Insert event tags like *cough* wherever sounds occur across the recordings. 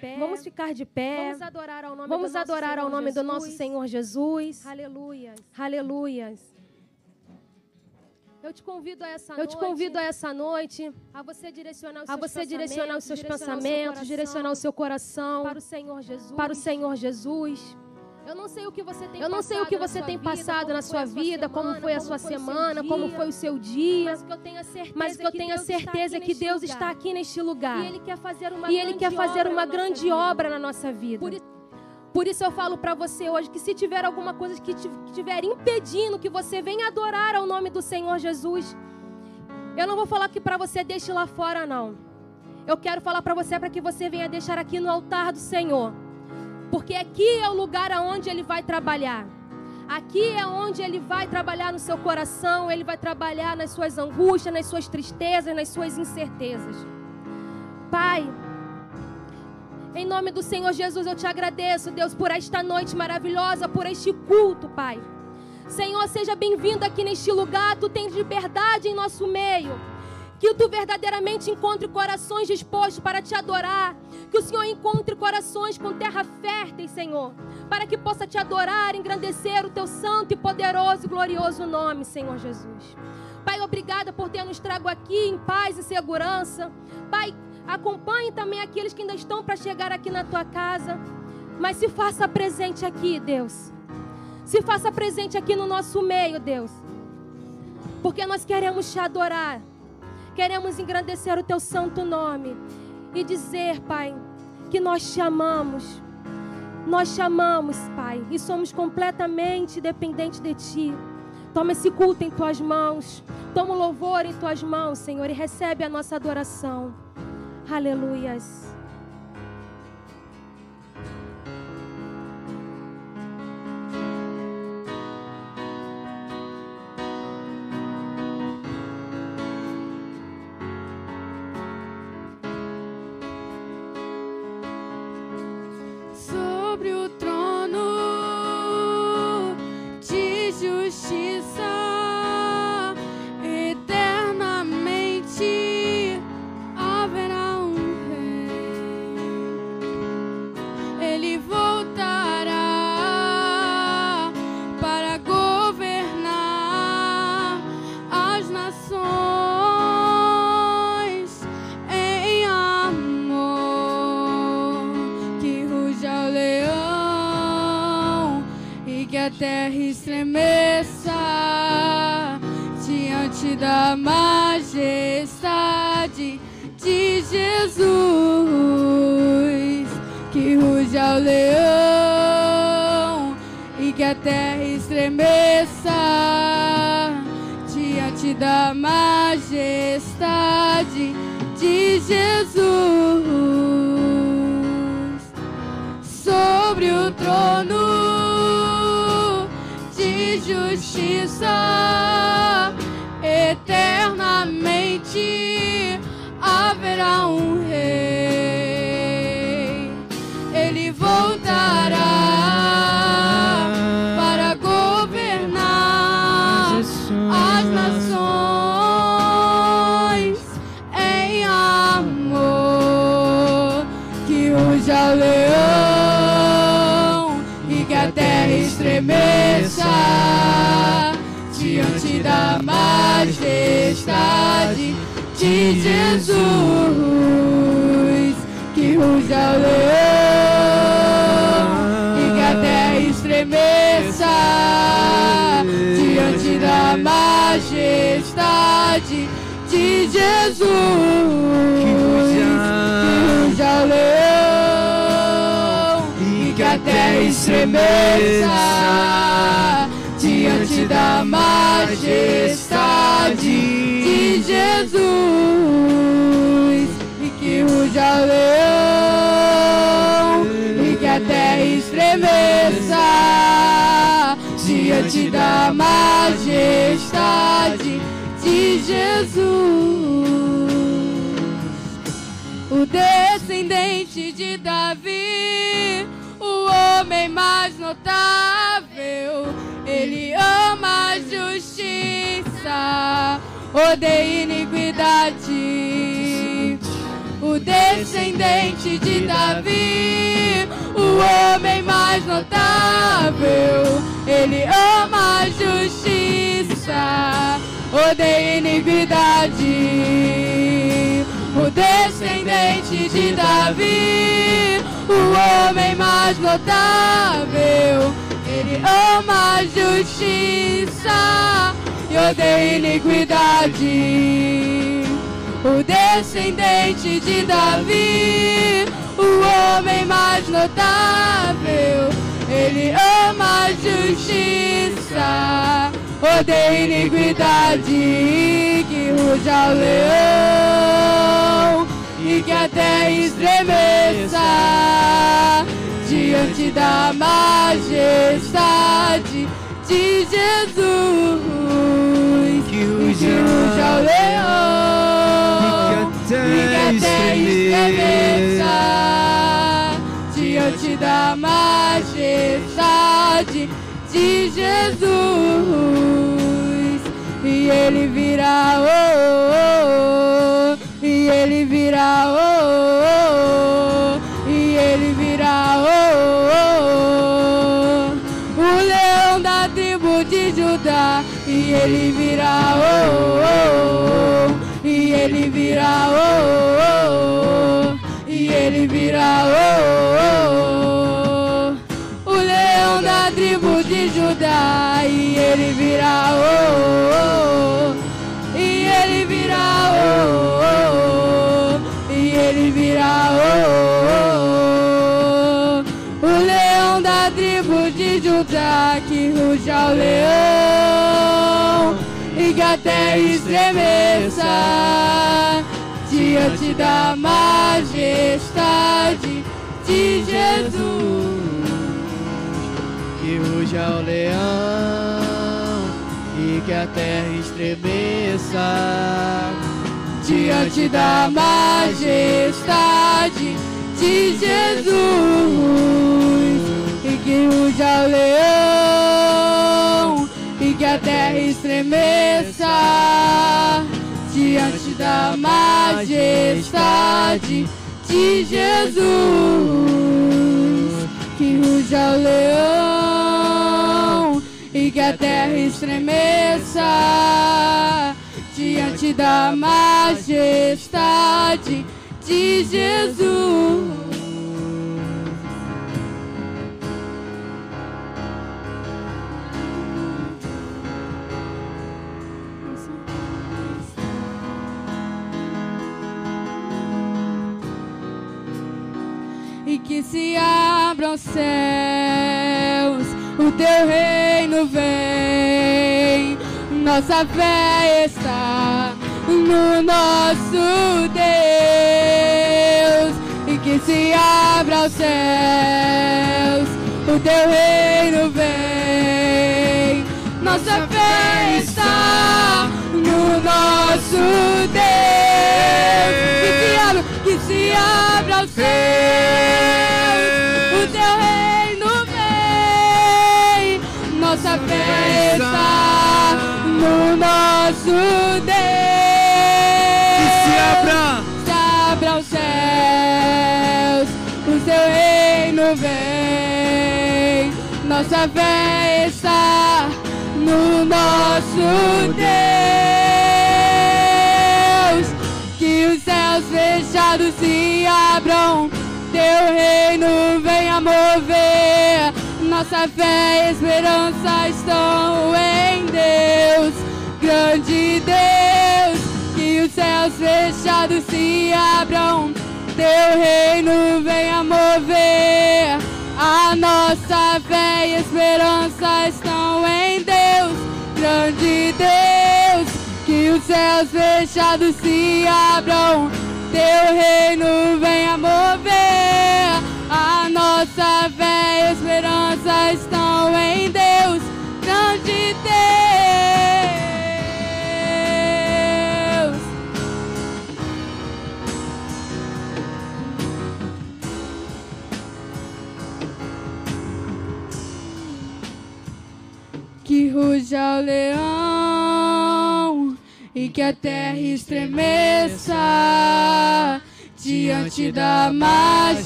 Pé. Vamos ficar de pé. Vamos adorar ao nome, Vamos do, nosso adorar ao Senhor nome do nosso Jesus. Senhor Jesus. Aleluia. Aleluias. Eu te convido a essa Eu noite. te convido a essa noite a você direcionar os a seus você direcionar os seus pensamentos, direcionar o seu coração para o Senhor Jesus. para o Senhor Jesus. Eu não sei o que você tem Eu não sei o que passado na você sua tem vida, passado como na foi sua a vida, como foi a sua semana, como foi o seu dia. Mas que eu tenha certeza que eu tenho a Deus certeza que Deus está aqui neste lugar. E Ele quer fazer uma grande quer fazer obra uma na nossa grande vida. obra na nossa vida. Por i- Por isso eu falo para você hoje que se tiver alguma coisa que que estiver impedindo que você venha adorar ao nome do Senhor Jesus, eu não vou falar que para você deixe lá fora não. Eu quero falar para você para que você venha deixar aqui no altar do Senhor. Porque aqui é o lugar aonde ele vai trabalhar. Aqui é onde ele vai trabalhar no seu coração, ele vai trabalhar nas suas angústias, nas suas tristezas, nas suas incertezas. Pai, em nome do Senhor Jesus, eu te agradeço, Deus, por esta noite maravilhosa, por este culto, Pai. Senhor, seja bem-vindo aqui neste lugar. Tu tens liberdade em nosso meio. Que tu verdadeiramente encontre corações dispostos para te adorar. Que o Senhor encontre corações com terra fértil, Senhor. Para que possa te adorar, engrandecer o teu santo e poderoso e glorioso nome, Senhor Jesus. Pai, obrigada por ter nos trago aqui em paz e segurança. Pai, acompanhe também aqueles que ainda estão para chegar aqui na tua casa. Mas se faça presente aqui, Deus. Se faça presente aqui no nosso meio, Deus. Porque nós queremos te adorar. Queremos engrandecer o teu santo nome. E dizer, Pai, que nós te amamos. Nós te amamos, Pai. E somos completamente dependentes de ti. Toma esse culto em tuas mãos. Toma o louvor em tuas mãos, Senhor. E recebe a nossa adoração. Aleluias. Ao leão e que a terra estremeça diante da majestade de Jesus. Sobre o trono de justiça eternamente de Jesus que ruja o leão e que a terra estremeça diante da majestade de Jesus. Que ruja. Que ruja o leão e que a terra estremeça diante da majestade Jesus e que ruja o leão e que a terra estremeça diante da majestade de Jesus o descendente de Davi, o homem mais notável. Ele ama a justiça, odeia iniquidade. O descendente de Davi, o homem mais notável. Ele ama a justiça, odeia iniquidade. O descendente de Davi, o homem mais notável. Ele ama a justiça e odeia iniquidade. O descendente de Davi, o homem mais notável. Ele ama a justiça, odeia iniquidade. Que ruja o leão e que a terra estremeça diante da majestade de Jesus. Que o leão E que a e que a terra estremeça. diante da majestade de Jesus. E ele virá, oh, oh, oh, e ele virá, oh, oh, ele virá, oh, oh, oh, e ele virá, oh, oh, oh, e ele virá, oh, oh, oh, o leão da tribo de Judá, e ele virá, oh, oh, oh, e ele virá, oh, oh, oh, e ele virá, oh, oh, oh, o leão da tribo de Judá, que ruja o leão, estremeça diante da majestade de Jesus. Que ruja o leão e que a terra estremeça diante da majestade de Jesus e que ruja o leão a terra estremeça diante da majestade de Jesus que ruja o leão e que a terra estremeça diante da majestade de Jesus. Que se abram os céus, o teu reino vem. Nossa fé está no nosso Deus. E que se abra os céus, o teu reino vem. Nossa fé está no nosso Deus. Que se abra, que se abra os céus, está no nosso Deus. Que se abra Se abra os céus, o seu reino vem. Nossa fé está no nosso Deus. Que os céus fechados se abram teu reino venha mover. Nossa fé e esperança estão em Deus, grande Deus. Que os céus fechados se abram, teu reino venha mover. A nossa fé e esperança estão em Deus, grande Deus. Que os céus fechados se abram, teu reino venha mover. Nossa fé e esperança estão em Deus, grande Deus. Que ruja o leão e que a terra estremeça diante da majestade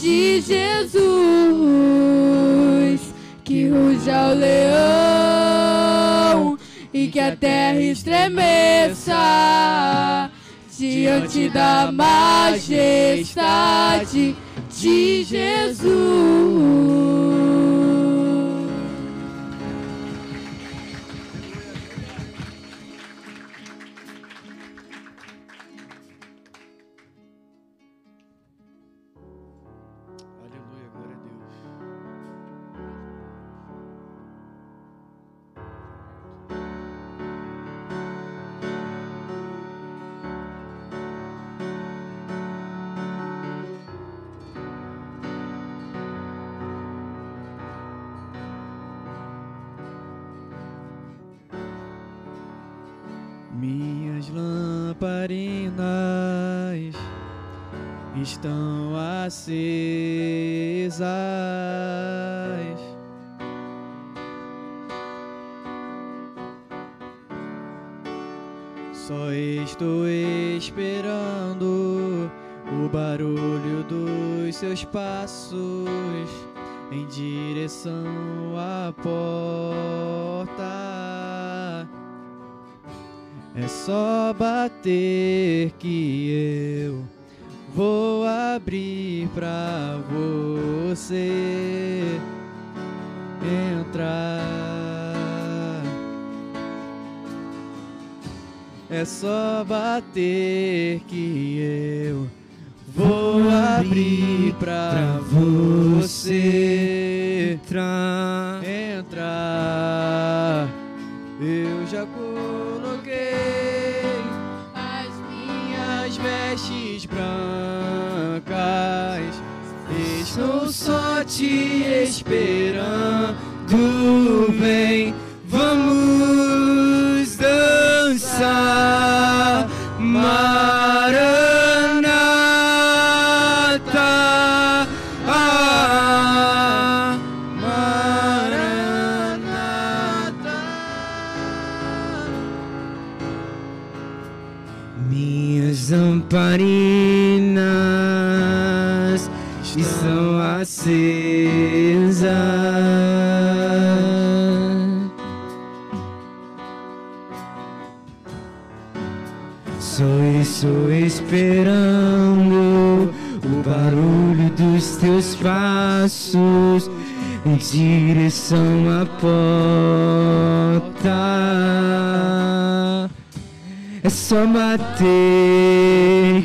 de Jesus. Que ruja o leão e que a terra estremeça diante da majestade de Jesus. Passos em direção à porta. É só bater que eu vou abrir pra você entrar. É só bater que eu abrir pra você entrar. entrar. Eu já coloquei as minhas vestes brancas. Estou só te esperando. Vem, passos em direção à porta. É só bater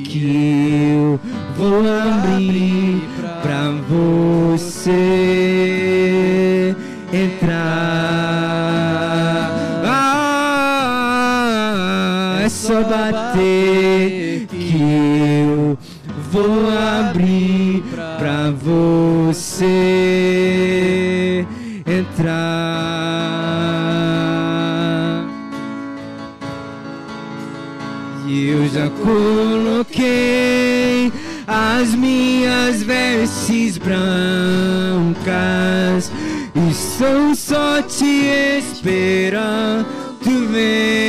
que eu vou abrir pra você entrar. Ah, é só bater que eu vou abrir coloquei as minhas vestes brancas. Estou só te esperando. Vem,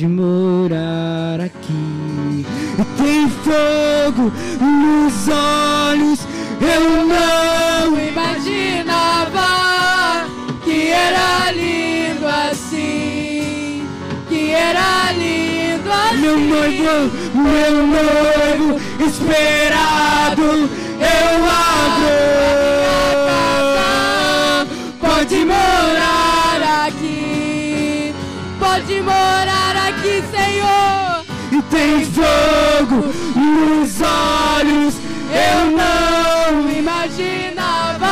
Pode morar aqui. Tem fogo nos olhos. Eu não imaginava que era lindo assim, que era lindo assim. Meu noivo, meu noivo esperado. Eu abro. Pode morar aqui, pode morar tem fogo nos olhos. Eu não imaginava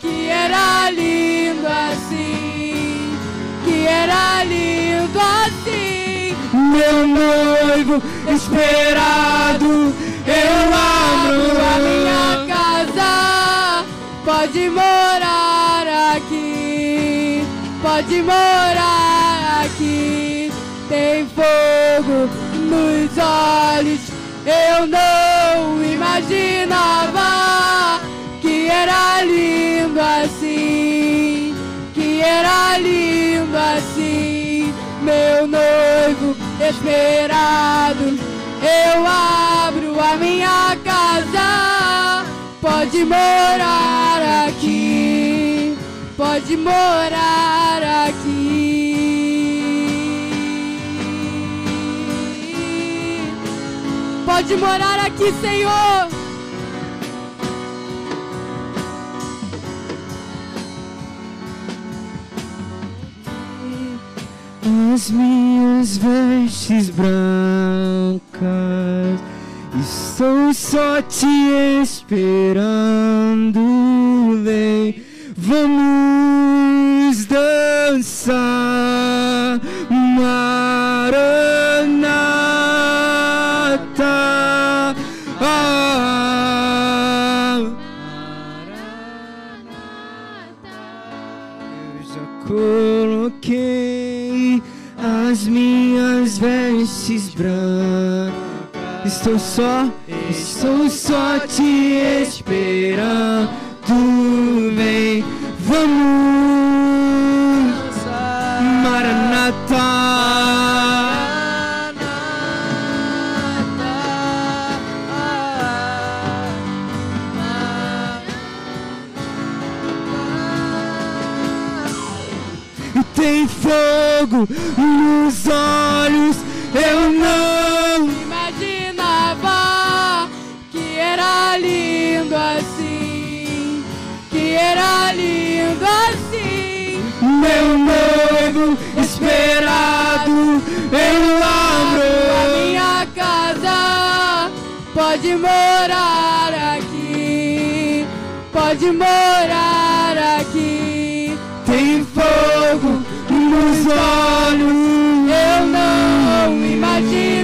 que era lindo assim, que era lindo assim. Meu noivo esperado, eu abro a minha casa. Pode morar aqui, pode morar. Tem fogo nos olhos. Eu não imaginava que era lindo assim, que era lindo assim. Meu noivo esperado, eu abro a minha casa. Pode morar aqui, pode morar aqui. Pode morar aqui, Senhor. as minhas vestes brancas. Estou só te esperando, vem, vamos dançar, Estou só, estou só te esperando. Vem, vamos, Maranata. Tem fogo nos olhos, eu não Meu noivo esperado, eu abro a minha casa. Pode morar aqui, pode morar aqui. Tem fogo nos olhos, eu não imaginava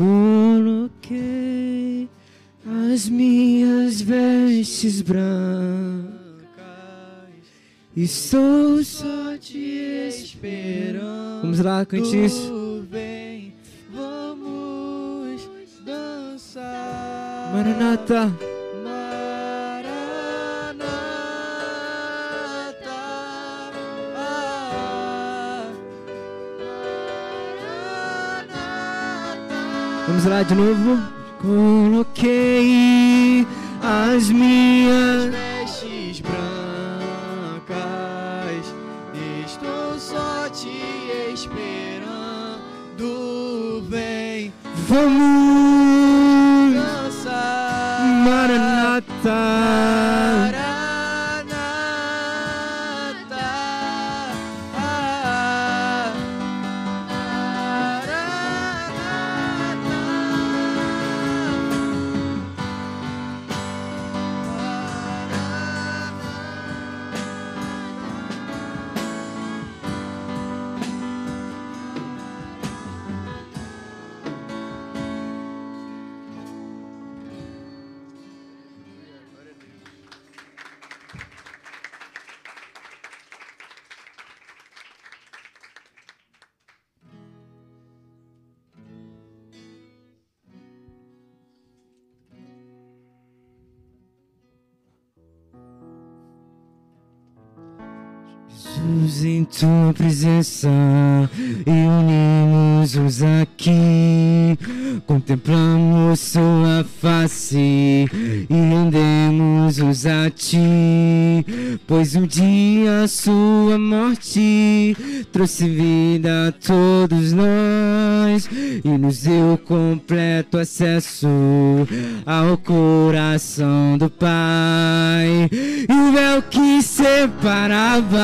coloquei as minhas vestes brancas. Estou só te esperando. Vamos lá, cante isso. Vem, vamos dançar. Maranata. Vamos lá de novo. Coloquei as minhas. vestes brancas, estou só te esperando. Vem Vamos. dançar, Maranata. Em tua presença e unimos-nos aqui. Contemplamos sua face e rendemos-nos a ti. Pois um dia a sua morte trouxe vida a todos nós e nos deu completo acesso ao coração do Pai. E o véu que separava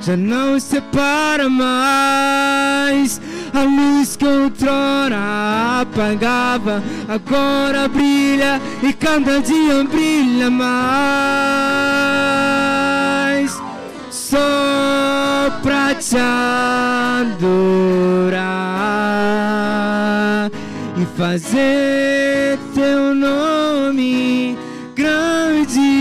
já não separa mais. A luz que outrora apagava, agora brilha e cada dia brilha mais. Só pra te adorar e fazer teu nome grande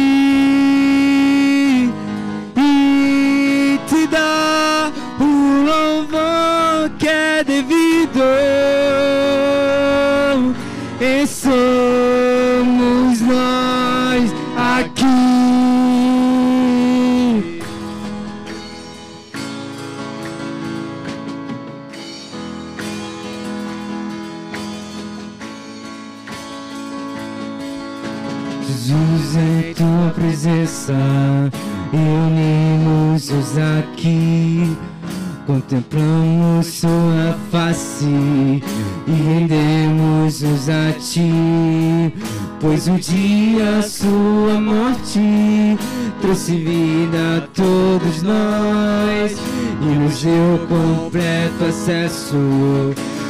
tua presença e unimos-nos aqui. Contemplamos sua face e rendemos-nos a ti. Pois um dia sua morte trouxe vida a todos nós e nos deu completo acesso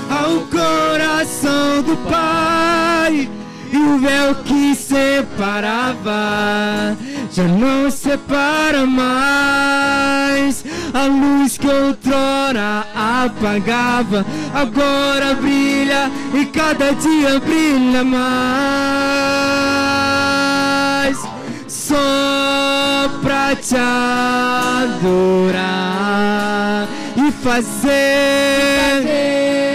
ao coração do Pai. E o véu que separava já não separa mais. A luz que outrora apagava agora brilha e cada dia brilha mais. Só pra te adorar e fazer fazer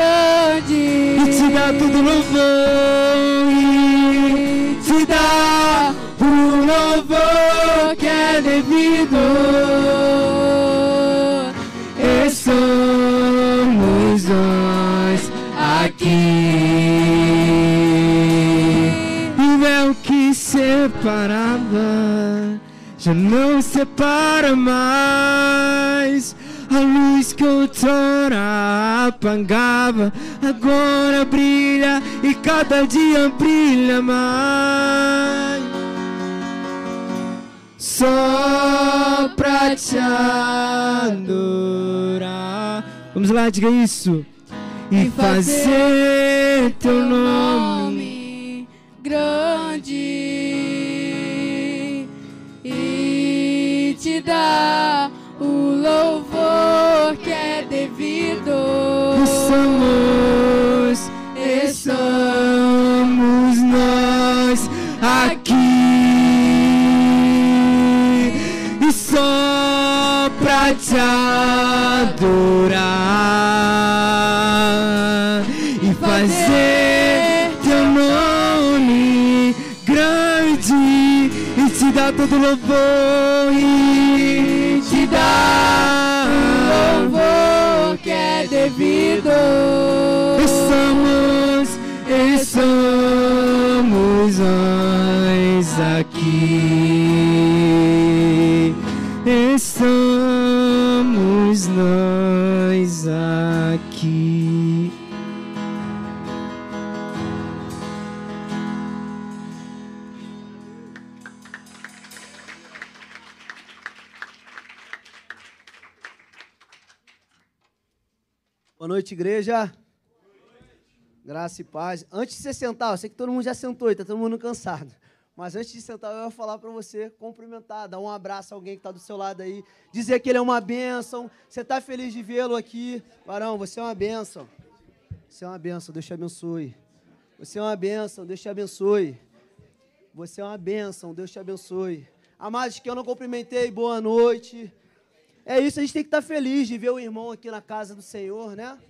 grande e te dar todo louvor e te dar o louvor que é devido. E somos nós aqui. O véu que separava já não separa mais. A luz que outrora apagava, agora brilha e cada dia brilha mais. Só pra te adorar. Vamos lá, diga isso. E fazer teu nome grande e te dar louvor que é devido. Somos, estamos nós aqui e só pra te adorar e fazer teu nome grande e te dar todo louvor dar louvor que é devido. Estamos, estamos nós aqui. Estamos nós aqui. Noite, igreja. Graça e paz. Antes de você sentar, eu sei que todo mundo já sentou está todo mundo cansado. Mas antes de sentar, eu ia falar para você cumprimentar, dar um abraço a alguém que está do seu lado aí, dizer que ele é uma bênção. Você está feliz de vê-lo aqui? Varão, você é uma bênção. Você é uma bênção, Deus te abençoe. Você é uma bênção, Deus te abençoe. Você é uma bênção, Deus te abençoe. Amados, que eu não cumprimentei, boa noite. É isso, a gente tem que estar feliz de ver o irmão aqui na casa do Senhor, né?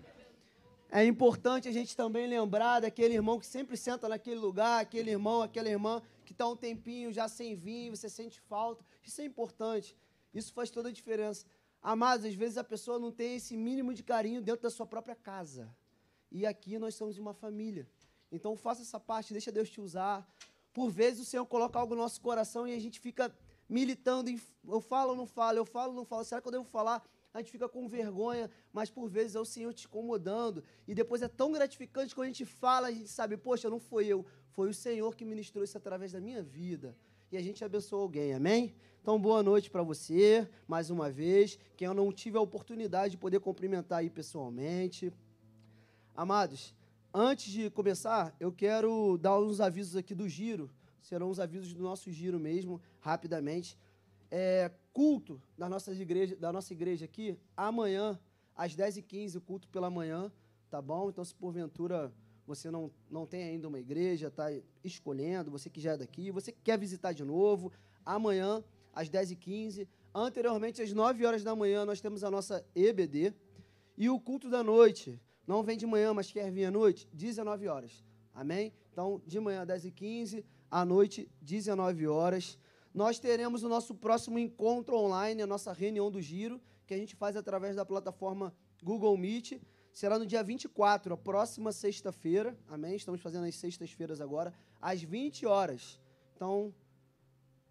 É importante a gente também lembrar daquele irmão que sempre senta naquele lugar, aquele irmão, aquela irmã que está um tempinho já sem vir, você sente falta. Isso é importante. Isso faz toda a diferença. Amados, às vezes a pessoa não tem esse mínimo de carinho dentro da sua própria casa. E aqui nós somos uma família. Então faça essa parte, deixa Deus te usar. Por vezes o Senhor coloca algo no nosso coração e a gente fica militando eu falo ou não falo, eu falo ou não falo. Será que eu devo falar? A gente fica com vergonha, mas por vezes é o Senhor te incomodando. E depois é tão gratificante quando a gente fala, a gente sabe, poxa, não foi eu, foi o Senhor que ministrou isso através da minha vida. E a gente abençoou alguém, amém? Então, boa noite para você, mais uma vez. Quem eu não tive a oportunidade de poder cumprimentar aí pessoalmente. Amados, antes de começar, eu quero dar uns avisos aqui do giro. Serão os avisos do nosso giro mesmo, rapidamente. É, culto da nossa, igreja, da nossa igreja aqui, amanhã, às 10h15, o culto pela manhã, tá bom? Então, se porventura você não, não tem ainda uma igreja, está escolhendo, você que já é daqui, você que quer visitar de novo, amanhã, às 10h15. Anteriormente, às 9 horas da manhã, nós temos a nossa EBD. E o culto da noite, não vem de manhã, mas quer vir à noite, 19 horas. Amém? Então, de manhã, 10h15, à noite, 19 horas. Nós teremos o nosso próximo encontro online, a nossa reunião do Giro, que a gente faz através da plataforma Google Meet. Será no dia 24, a próxima sexta-feira. Amém? Estamos fazendo as sextas-feiras agora, às 20 horas. Então,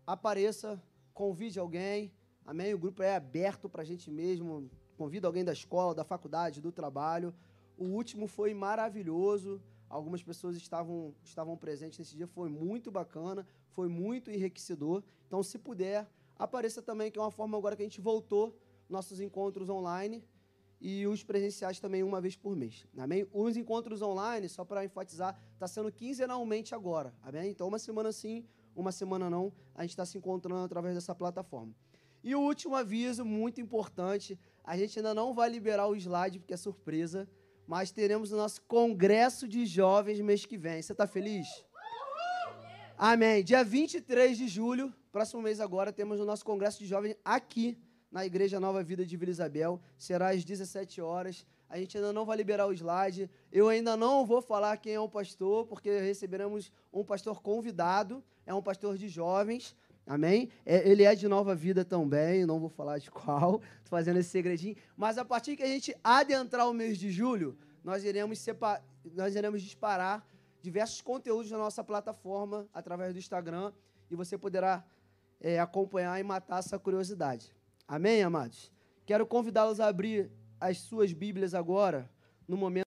apareça, convide alguém. Amém? O grupo é aberto para a gente mesmo. Convida alguém da escola, da faculdade, do trabalho. O último foi maravilhoso. Algumas pessoas estavam, estavam presentes nesse dia. Foi muito bacana, foi muito enriquecedor. Então, se puder, apareça também, que é uma forma agora que a gente voltou nossos encontros online e os presenciais também uma vez por mês. Amém? Os encontros online, só para enfatizar, está sendo quinzenalmente agora. Amém? Então, uma semana sim, uma semana não, a gente está se encontrando através dessa plataforma. E o último aviso, muito importante, a gente ainda não vai liberar o slide, porque é surpresa, mas teremos o nosso congresso de jovens mês que vem. Você está feliz? Amém. Dia 23 de julho, próximo mês agora, temos o nosso congresso de jovens aqui na Igreja Nova Vida de Vila Isabel. Será às 17 horas. A gente ainda não vai liberar o slide. Eu ainda não vou falar quem é o pastor, porque receberemos um pastor convidado. É um pastor de jovens. Amém? É, ele é de nova vida também, não vou falar de *laughs* qual, estou fazendo esse segredinho. Mas a partir que a gente adentrar o mês de julho, nós iremos, separ... nós iremos disparar diversos conteúdos na nossa plataforma através do Instagram e você poderá é, acompanhar e matar essa curiosidade. Amém, amados? Quero convidá-los a abrir as suas Bíblias agora, no momento.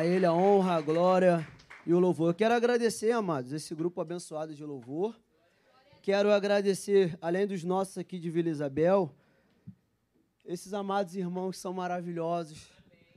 A Ele a honra, a glória e o louvor. Eu quero agradecer, amados, esse grupo abençoado de louvor. Quero agradecer, além dos nossos aqui de Vila Isabel, esses amados irmãos que são maravilhosos.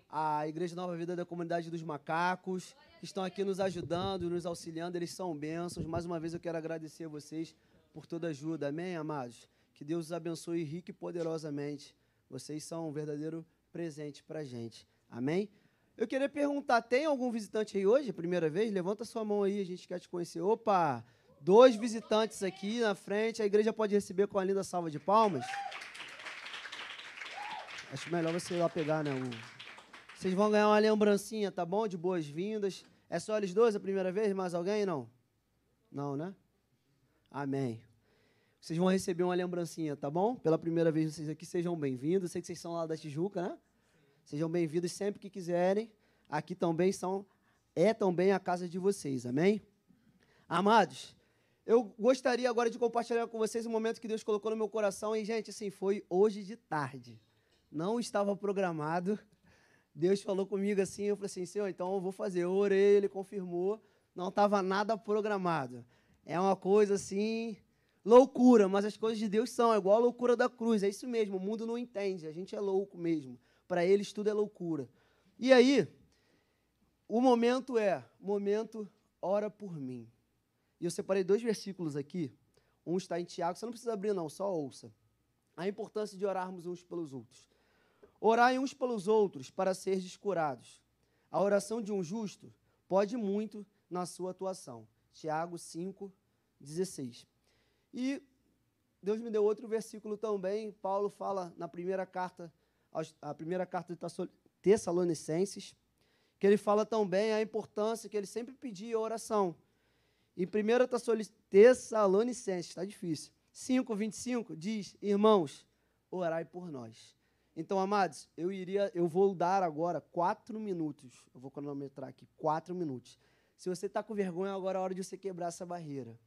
A Igreja Nova Vida da Comunidade dos Macacos, que estão aqui nos ajudando, nos auxiliando, eles são bênçãos. Mais uma vez eu quero agradecer a vocês por toda ajuda. Amém, amados? Que Deus os abençoe rico e poderosamente. Vocês são um verdadeiro presente para a gente. Amém? Eu queria perguntar, tem algum visitante aí hoje, primeira vez? Levanta sua mão aí, a gente quer te conhecer. Opa, dois visitantes aqui na frente. A igreja pode receber com a linda salva de palmas. Acho melhor você ir lá pegar, né? O... Vocês vão ganhar uma lembrancinha, tá bom? De boas-vindas. É só eles dois a primeira vez? Mais alguém? Não? Não, né? Amém. Vocês vão receber uma lembrancinha, tá bom? Pela primeira vez vocês aqui, sejam bem-vindos. Sei que vocês são lá da Tijuca, né? Sejam bem-vindos sempre que quiserem. Aqui também são é também a casa de vocês. Amém? Amados, eu gostaria agora de compartilhar com vocês um momento que Deus colocou no meu coração e gente, assim, foi hoje de tarde. Não estava programado. Deus falou comigo assim, eu falei assim, Senhor, então eu vou fazer. Eu orei, ele confirmou. Não estava nada programado. É uma coisa assim, loucura, mas as coisas de Deus são é igual a loucura da cruz. É isso mesmo, o mundo não entende, a gente é louco mesmo. Para eles tudo é loucura. E aí, o momento é, momento, ora por mim. E eu separei dois versículos aqui. Um está em Tiago, você não precisa abrir não, só ouça. A importância de orarmos uns pelos outros. Orai uns pelos outros para seres curados. A oração de um justo pode muito na sua atuação. Tiago 5, 16. E Deus me deu outro versículo também. Paulo fala na primeira carta a primeira carta de Tessalonicenses, que ele fala também a importância que ele sempre pedia oração. Em 1 Tessalonicenses, está difícil, 5, 25, diz, irmãos, orai por nós. Então, amados, eu iria, eu vou dar agora quatro minutos. Eu vou cronometrar aqui, quatro minutos. Se você está com vergonha, agora é a hora de você quebrar essa barreira.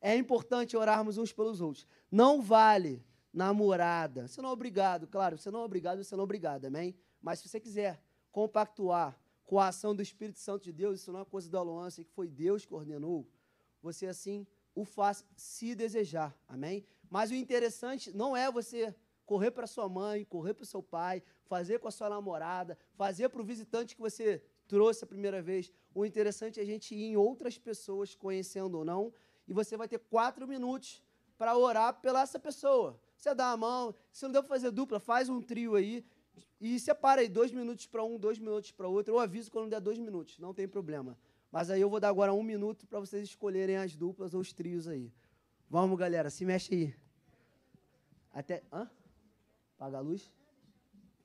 É importante orarmos uns pelos outros. Não vale namorada. Você não é obrigado, claro, você não é obrigado, você não é obrigado, amém? Mas se você quiser compactuar com a ação do Espírito Santo de Deus, isso não é coisa da Aloância, que foi Deus que ordenou, você assim o faz se desejar, amém? Mas o interessante não é você correr para sua mãe, correr para o seu pai, fazer com a sua namorada, fazer para o visitante que você trouxe a primeira vez. O interessante é a gente ir em outras pessoas, conhecendo ou não, e você vai ter quatro minutos para orar pela essa pessoa. Você dá a mão, se não deu para fazer dupla, faz um trio aí e separa aí dois minutos para um, dois minutos para outro. Eu aviso quando der dois minutos, não tem problema. Mas aí eu vou dar agora um minuto para vocês escolherem as duplas ou os trios aí. Vamos, galera, se mexe aí. Até. Hã? Apaga a luz?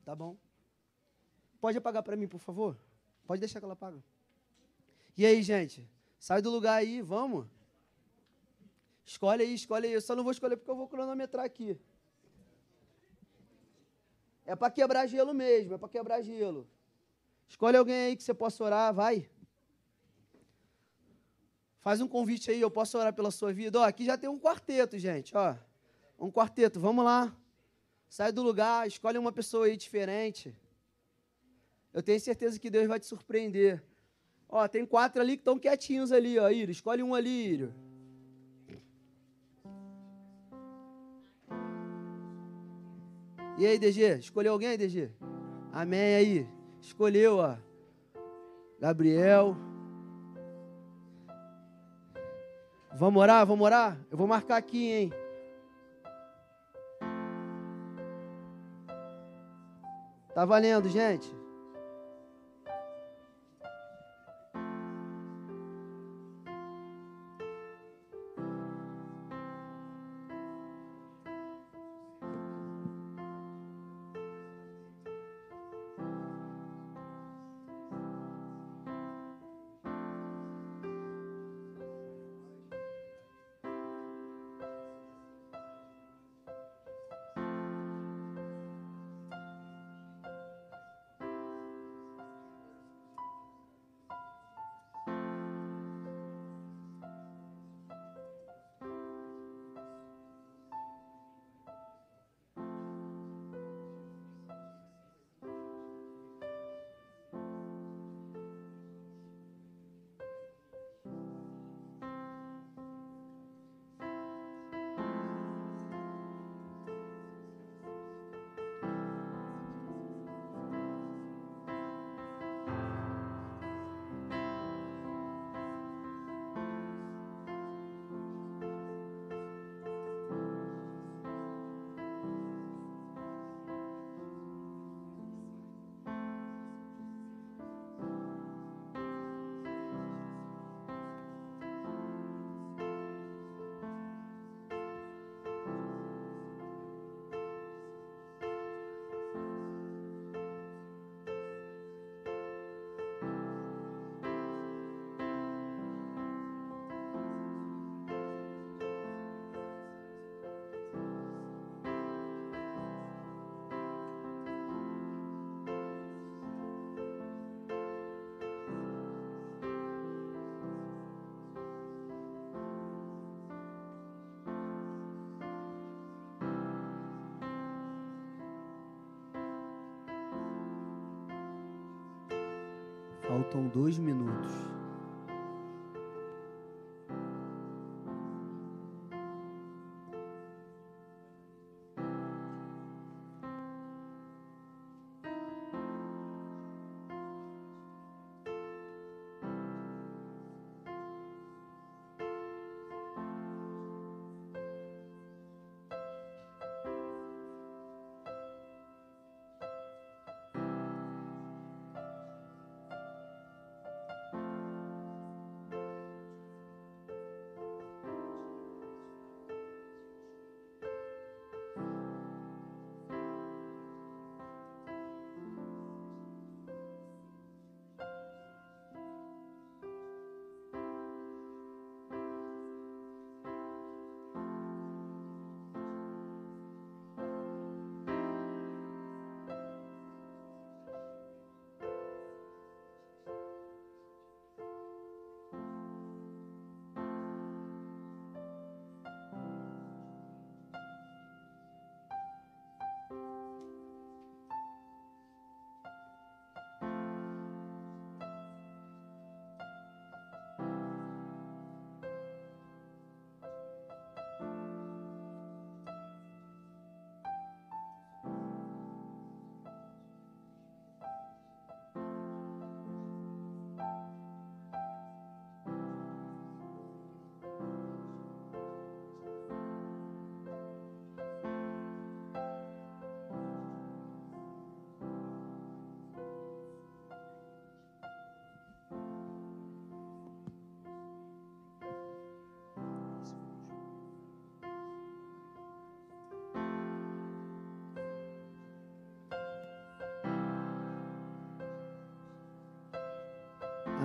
Tá bom. Pode apagar para mim, por favor? Pode deixar que ela apaga. E aí, gente? Sai do lugar aí, vamos. Escolhe aí, escolhe aí. Eu só não vou escolher porque eu vou cronometrar aqui. É para quebrar gelo mesmo, é para quebrar gelo. Escolhe alguém aí que você possa orar, vai. Faz um convite aí, eu posso orar pela sua vida. Ó, aqui já tem um quarteto, gente, ó. Um quarteto, vamos lá. Sai do lugar, escolhe uma pessoa aí diferente. Eu tenho certeza que Deus vai te surpreender. Ó, tem quatro ali que estão quietinhos ali, ó, Írio. Escolhe um ali, Írio. E aí, DG? Escolheu alguém, DG? Amém aí. Escolheu, ó. Gabriel. Vamos orar? Vamos orar? Eu vou marcar aqui, hein? Tá valendo, gente?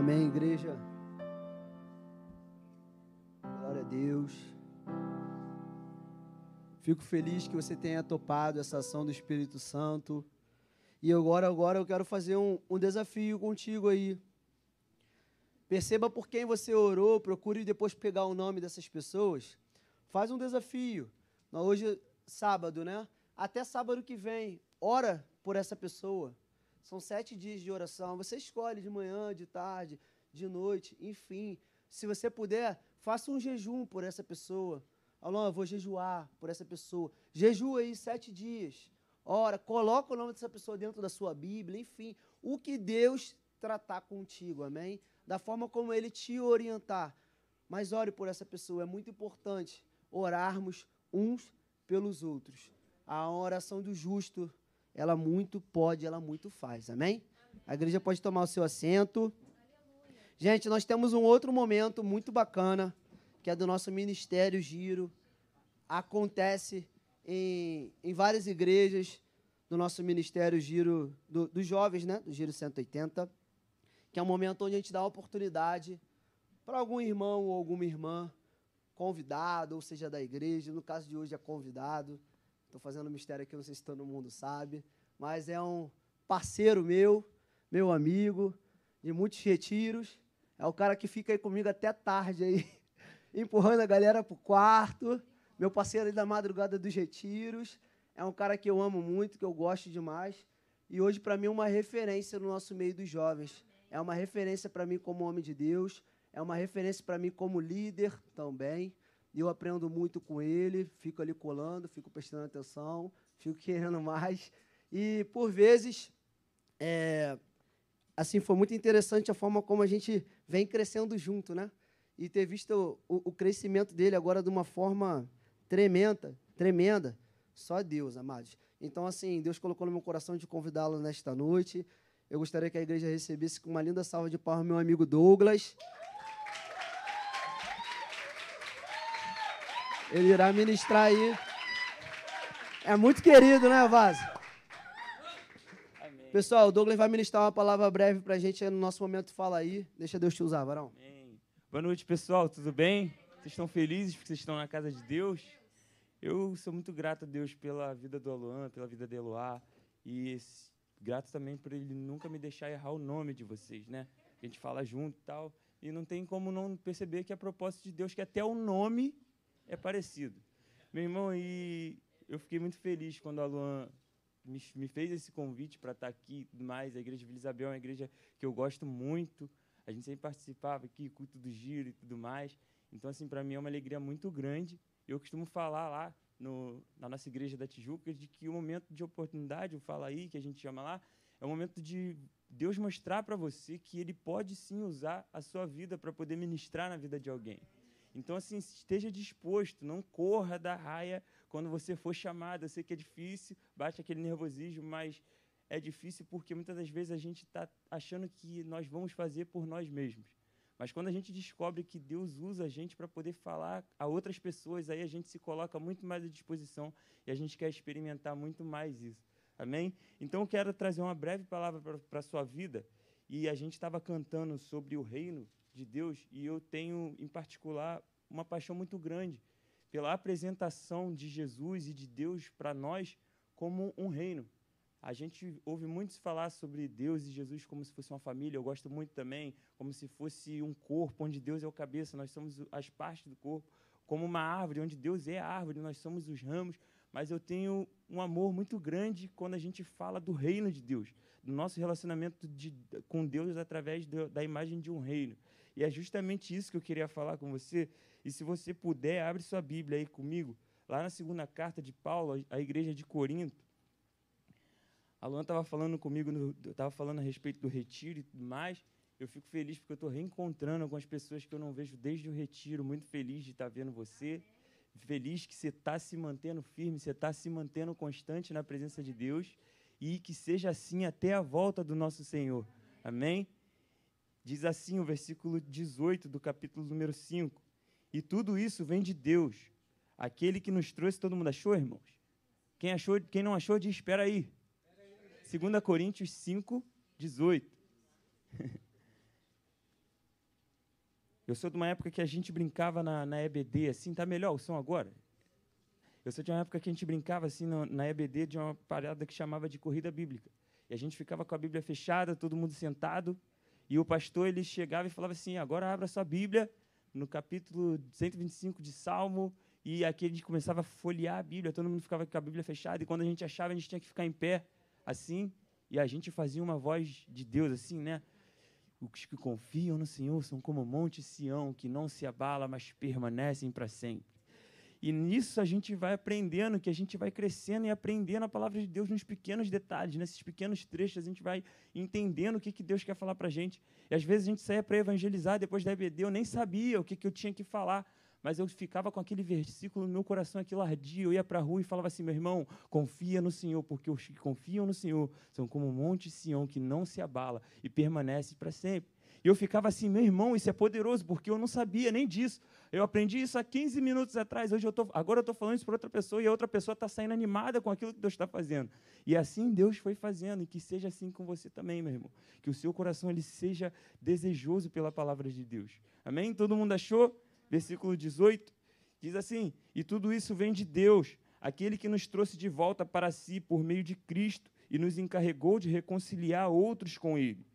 Amém, igreja. Glória a Deus. Fico feliz que você tenha topado essa ação do Espírito Santo. E agora, agora eu quero fazer um, um desafio contigo aí. Perceba por quem você orou, procure depois pegar o nome dessas pessoas. Faz um desafio. Hoje é sábado, né? Até sábado que vem, ora por essa pessoa. São sete dias de oração. Você escolhe de manhã, de tarde, de noite, enfim. Se você puder, faça um jejum por essa pessoa. Alô, eu vou jejuar por essa pessoa. Jejua aí sete dias. Ora, coloca o nome dessa pessoa dentro da sua Bíblia, enfim. O que Deus tratar contigo, amém? Da forma como Ele te orientar. Mas ore por essa pessoa. É muito importante orarmos uns pelos outros. A oração do justo ela muito pode, ela muito faz. Amém? A igreja pode tomar o seu assento. Gente, nós temos um outro momento muito bacana, que é do nosso ministério Giro. Acontece em, em várias igrejas do nosso ministério Giro do, dos jovens, né? Do Giro 180, que é um momento onde a gente dá a oportunidade para algum irmão ou alguma irmã convidado, ou seja, da igreja, no caso de hoje é convidado, Estou fazendo um mistério aqui, não sei se todo mundo sabe, mas é um parceiro meu, meu amigo, de muitos retiros. É o cara que fica aí comigo até tarde aí, *laughs* empurrando a galera pro quarto. Meu parceiro aí da madrugada dos retiros. É um cara que eu amo muito, que eu gosto demais. E hoje, para mim, é uma referência no nosso meio dos jovens. É uma referência para mim como homem de Deus. É uma referência para mim como líder também. E eu aprendo muito com ele, fico ali colando, fico prestando atenção, *laughs* fico querendo mais. E, por vezes, é, assim, foi muito interessante a forma como a gente vem crescendo junto, né? E ter visto o, o crescimento dele agora de uma forma tremenda, tremenda. Só Deus, amados. Então, assim, Deus colocou no meu coração de convidá-lo nesta noite. Eu gostaria que a igreja recebesse com uma linda salva de palmas meu amigo Douglas. Ele irá ministrar aí. É muito querido, né, Vaz? Pessoal, o Douglas vai ministrar uma palavra breve para a gente no nosso momento Fala Aí. Deixa Deus te usar, varão. Amém. Boa noite, pessoal. Tudo bem? Vocês estão felizes porque vocês estão na casa de Deus? Eu sou muito grato a Deus pela vida do Aluan, pela vida de Eloá. E grato também por ele nunca me deixar errar o nome de vocês, né? A gente fala junto e tal. E não tem como não perceber que a propósito de Deus que até o nome é parecido. Meu irmão, e eu fiquei muito feliz quando a Luan me, me fez esse convite para estar tá aqui e tudo mais. A igreja de Vila Isabel é uma igreja que eu gosto muito. A gente sempre participava aqui, culto do giro e tudo mais. Então, assim, para mim é uma alegria muito grande. Eu costumo falar lá no, na nossa igreja da Tijuca de que o momento de oportunidade, o Fala Aí, que a gente chama lá, é o momento de Deus mostrar para você que Ele pode sim usar a sua vida para poder ministrar na vida de alguém. Então, assim, esteja disposto, não corra da raia quando você for chamado. Eu sei que é difícil, bate aquele nervosismo, mas é difícil porque muitas das vezes a gente está achando que nós vamos fazer por nós mesmos. Mas quando a gente descobre que Deus usa a gente para poder falar a outras pessoas, aí a gente se coloca muito mais à disposição e a gente quer experimentar muito mais isso. Amém? Então eu quero trazer uma breve palavra para a sua vida. E a gente estava cantando sobre o reino de Deus e eu tenho, em particular, uma paixão muito grande pela apresentação de Jesus e de Deus para nós como um reino. A gente ouve muitos falar sobre Deus e Jesus como se fosse uma família. Eu gosto muito também, como se fosse um corpo onde Deus é o cabeça, nós somos as partes do corpo. Como uma árvore onde Deus é a árvore, nós somos os ramos. Mas eu tenho um amor muito grande quando a gente fala do reino de Deus, do nosso relacionamento de, com Deus através do, da imagem de um reino. E é justamente isso que eu queria falar com você. E se você puder, abre sua Bíblia aí comigo, lá na segunda carta de Paulo à igreja de Corinto. A Luana estava falando comigo, estava falando a respeito do retiro e tudo mais. Eu fico feliz porque eu estou reencontrando algumas pessoas que eu não vejo desde o retiro. Muito feliz de estar tá vendo você. Feliz que você está se mantendo firme, você está se mantendo constante na presença de Deus. E que seja assim até a volta do nosso Senhor. Amém? Diz assim o versículo 18 do capítulo número 5. E tudo isso vem de Deus, aquele que nos trouxe. Todo mundo achou, irmãos? Quem, achou, quem não achou, diz: espera aí. 2 Coríntios 5, 18. *laughs* Eu sou de uma época que a gente brincava na, na EBD, assim, tá melhor o som agora? Eu sou de uma época que a gente brincava assim na, na EBD de uma parada que chamava de corrida bíblica. E a gente ficava com a Bíblia fechada, todo mundo sentado, e o pastor ele chegava e falava assim: agora abra sua Bíblia no capítulo 125 de Salmo. E aqui a gente começava a folhear a Bíblia, todo mundo ficava com a Bíblia fechada. E quando a gente achava, a gente tinha que ficar em pé, assim. E a gente fazia uma voz de Deus, assim, né? Os que confiam no Senhor são como o monte Sião, que não se abala, mas permanecem para sempre. E nisso a gente vai aprendendo, que a gente vai crescendo e aprendendo a palavra de Deus nos pequenos detalhes, nesses pequenos trechos, a gente vai entendendo o que, que Deus quer falar para a gente. E às vezes a gente saía para evangelizar depois da EBD, eu nem sabia o que, que eu tinha que falar, mas eu ficava com aquele versículo no meu coração, aquilo ardia, eu ia para a rua e falava assim, meu irmão, confia no Senhor, porque os que confiam no Senhor são como um monte Sião que não se abala e permanece para sempre. E eu ficava assim, meu irmão, isso é poderoso, porque eu não sabia nem disso. Eu aprendi isso há 15 minutos atrás, hoje eu tô, agora eu estou falando isso para outra pessoa e a outra pessoa está saindo animada com aquilo que Deus está fazendo. E assim Deus foi fazendo, e que seja assim com você também, meu irmão. Que o seu coração ele seja desejoso pela palavra de Deus. Amém? Todo mundo achou? Versículo 18 diz assim: E tudo isso vem de Deus, aquele que nos trouxe de volta para si por meio de Cristo e nos encarregou de reconciliar outros com Ele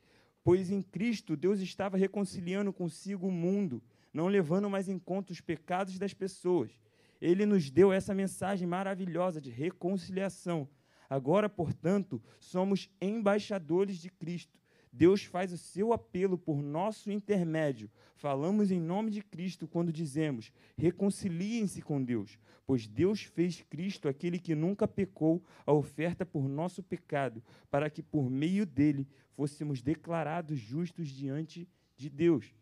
Pois em Cristo Deus estava reconciliando consigo o mundo, não levando mais em conta os pecados das pessoas. Ele nos deu essa mensagem maravilhosa de reconciliação. Agora, portanto, somos embaixadores de Cristo. Deus faz o seu apelo por nosso intermédio. Falamos em nome de Cristo quando dizemos: reconciliem-se com Deus, pois Deus fez Cristo, aquele que nunca pecou, a oferta por nosso pecado, para que por meio dele fôssemos declarados justos diante de Deus.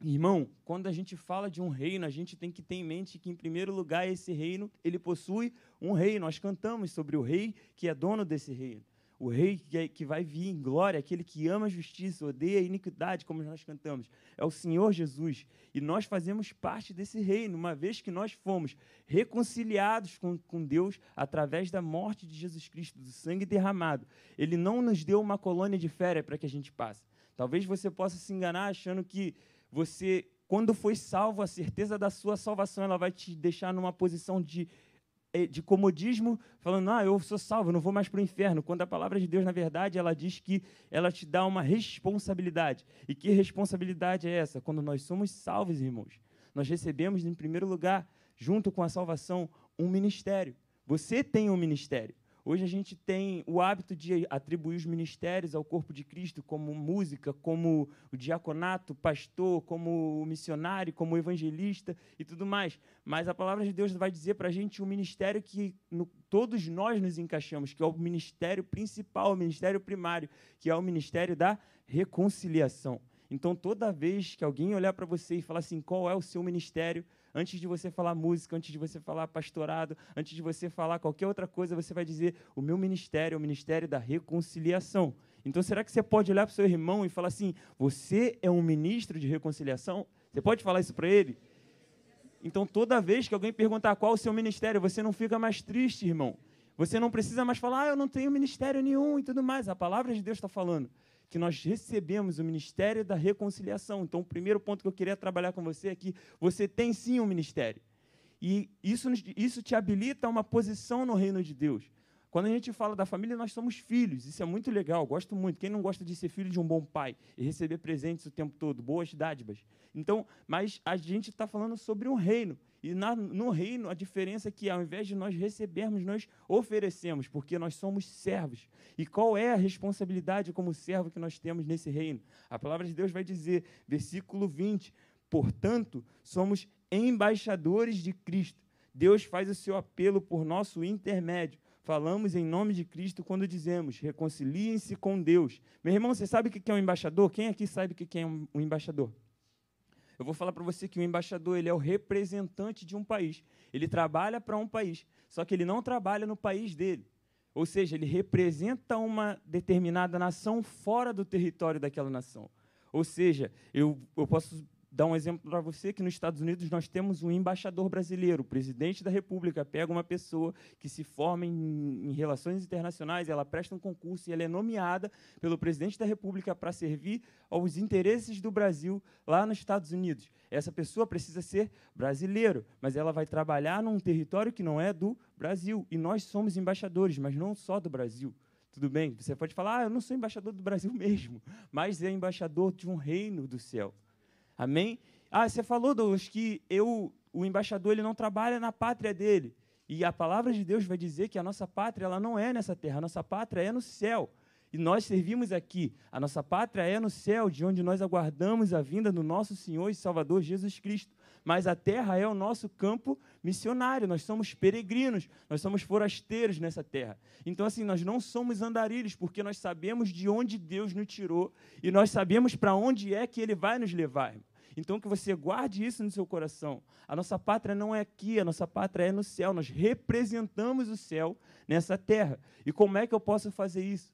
Irmão, quando a gente fala de um reino, a gente tem que ter em mente que, em primeiro lugar, esse reino, ele possui um rei. Nós cantamos sobre o rei que é dono desse reino. O rei que, é, que vai vir em glória, aquele que ama a justiça, odeia a iniquidade, como nós cantamos, é o Senhor Jesus. E nós fazemos parte desse reino, uma vez que nós fomos reconciliados com, com Deus através da morte de Jesus Cristo, do sangue derramado. Ele não nos deu uma colônia de férias para que a gente passe. Talvez você possa se enganar achando que você, quando foi salvo, a certeza da sua salvação ela vai te deixar numa posição de de comodismo, falando, ah, eu sou salvo, não vou mais para o inferno, quando a palavra de Deus, na verdade, ela diz que ela te dá uma responsabilidade. E que responsabilidade é essa? Quando nós somos salvos, irmãos, nós recebemos, em primeiro lugar, junto com a salvação, um ministério. Você tem um ministério. Hoje a gente tem o hábito de atribuir os ministérios ao corpo de Cristo, como música, como o diaconato, pastor, como missionário, como evangelista e tudo mais. Mas a palavra de Deus vai dizer para a gente o ministério que no, todos nós nos encaixamos, que é o ministério principal, o ministério primário, que é o ministério da reconciliação. Então, toda vez que alguém olhar para você e falar assim, qual é o seu ministério, antes de você falar música, antes de você falar pastorado, antes de você falar qualquer outra coisa, você vai dizer: o meu ministério é o ministério da reconciliação. Então, será que você pode olhar para o seu irmão e falar assim: você é um ministro de reconciliação? Você pode falar isso para ele? Então, toda vez que alguém perguntar qual o seu ministério, você não fica mais triste, irmão. Você não precisa mais falar, ah, eu não tenho ministério nenhum e tudo mais. A palavra de Deus está falando que nós recebemos o ministério da reconciliação. Então, o primeiro ponto que eu queria trabalhar com você é que você tem sim um ministério. E isso, isso te habilita a uma posição no reino de Deus. Quando a gente fala da família, nós somos filhos. Isso é muito legal, gosto muito. Quem não gosta de ser filho de um bom pai e receber presentes o tempo todo, boas dádivas? Então, mas a gente está falando sobre um reino. E na, no reino, a diferença é que, ao invés de nós recebermos, nós oferecemos, porque nós somos servos. E qual é a responsabilidade como servo que nós temos nesse reino? A palavra de Deus vai dizer, versículo 20: Portanto, somos embaixadores de Cristo. Deus faz o seu apelo por nosso intermédio falamos em nome de Cristo quando dizemos reconciliem-se com Deus. Meu irmão, você sabe o que é um embaixador? Quem aqui sabe o que é um embaixador? Eu vou falar para você que o embaixador ele é o representante de um país. Ele trabalha para um país, só que ele não trabalha no país dele. Ou seja, ele representa uma determinada nação fora do território daquela nação. Ou seja, eu, eu posso dar um exemplo para você que nos Estados Unidos nós temos um embaixador brasileiro, o presidente da República pega uma pessoa que se forma em, em, relações internacionais, ela presta um concurso e ela é nomeada pelo presidente da República para servir aos interesses do Brasil lá nos Estados Unidos. Essa pessoa precisa ser brasileiro, mas ela vai trabalhar num território que não é do Brasil e nós somos embaixadores, mas não só do Brasil. Tudo bem? Você pode falar, ah, eu não sou embaixador do Brasil mesmo, *laughs* mas é embaixador de um reino do céu. Amém? Ah, você falou, Douglas, que eu, o embaixador ele não trabalha na pátria dele. E a palavra de Deus vai dizer que a nossa pátria ela não é nessa terra, a nossa pátria é no céu. E nós servimos aqui. A nossa pátria é no céu, de onde nós aguardamos a vinda do nosso Senhor e Salvador Jesus Cristo. Mas a terra é o nosso campo missionário. Nós somos peregrinos, nós somos forasteiros nessa terra. Então, assim, nós não somos andarilhos, porque nós sabemos de onde Deus nos tirou e nós sabemos para onde é que Ele vai nos levar. Então, que você guarde isso no seu coração. A nossa pátria não é aqui, a nossa pátria é no céu. Nós representamos o céu nessa terra. E como é que eu posso fazer isso?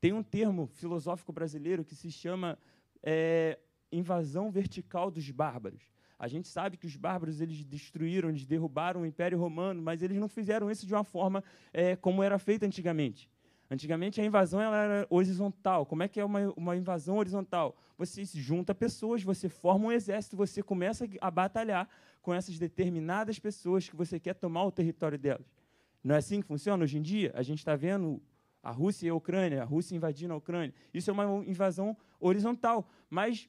Tem um termo filosófico brasileiro que se chama é, invasão vertical dos bárbaros. A gente sabe que os bárbaros eles destruíram, eles derrubaram o Império Romano, mas eles não fizeram isso de uma forma é, como era feito antigamente. Antigamente a invasão ela era horizontal. Como é que é uma, uma invasão horizontal? Você se junta pessoas, você forma um exército, você começa a batalhar com essas determinadas pessoas que você quer tomar o território delas. Não é assim que funciona hoje em dia? A gente está vendo a Rússia e a Ucrânia, a Rússia invadindo a Ucrânia. Isso é uma invasão horizontal. Mas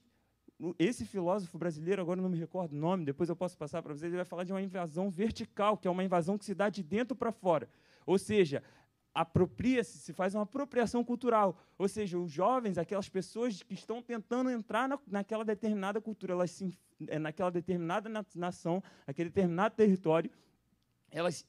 esse filósofo brasileiro, agora não me recordo o nome, depois eu posso passar para vocês, ele vai falar de uma invasão vertical, que é uma invasão que se dá de dentro para fora. Ou seja, apropria-se, se faz uma apropriação cultural. Ou seja, os jovens, aquelas pessoas que estão tentando entrar na, naquela determinada cultura, elas se, é, naquela determinada nação, aquele determinado território, elas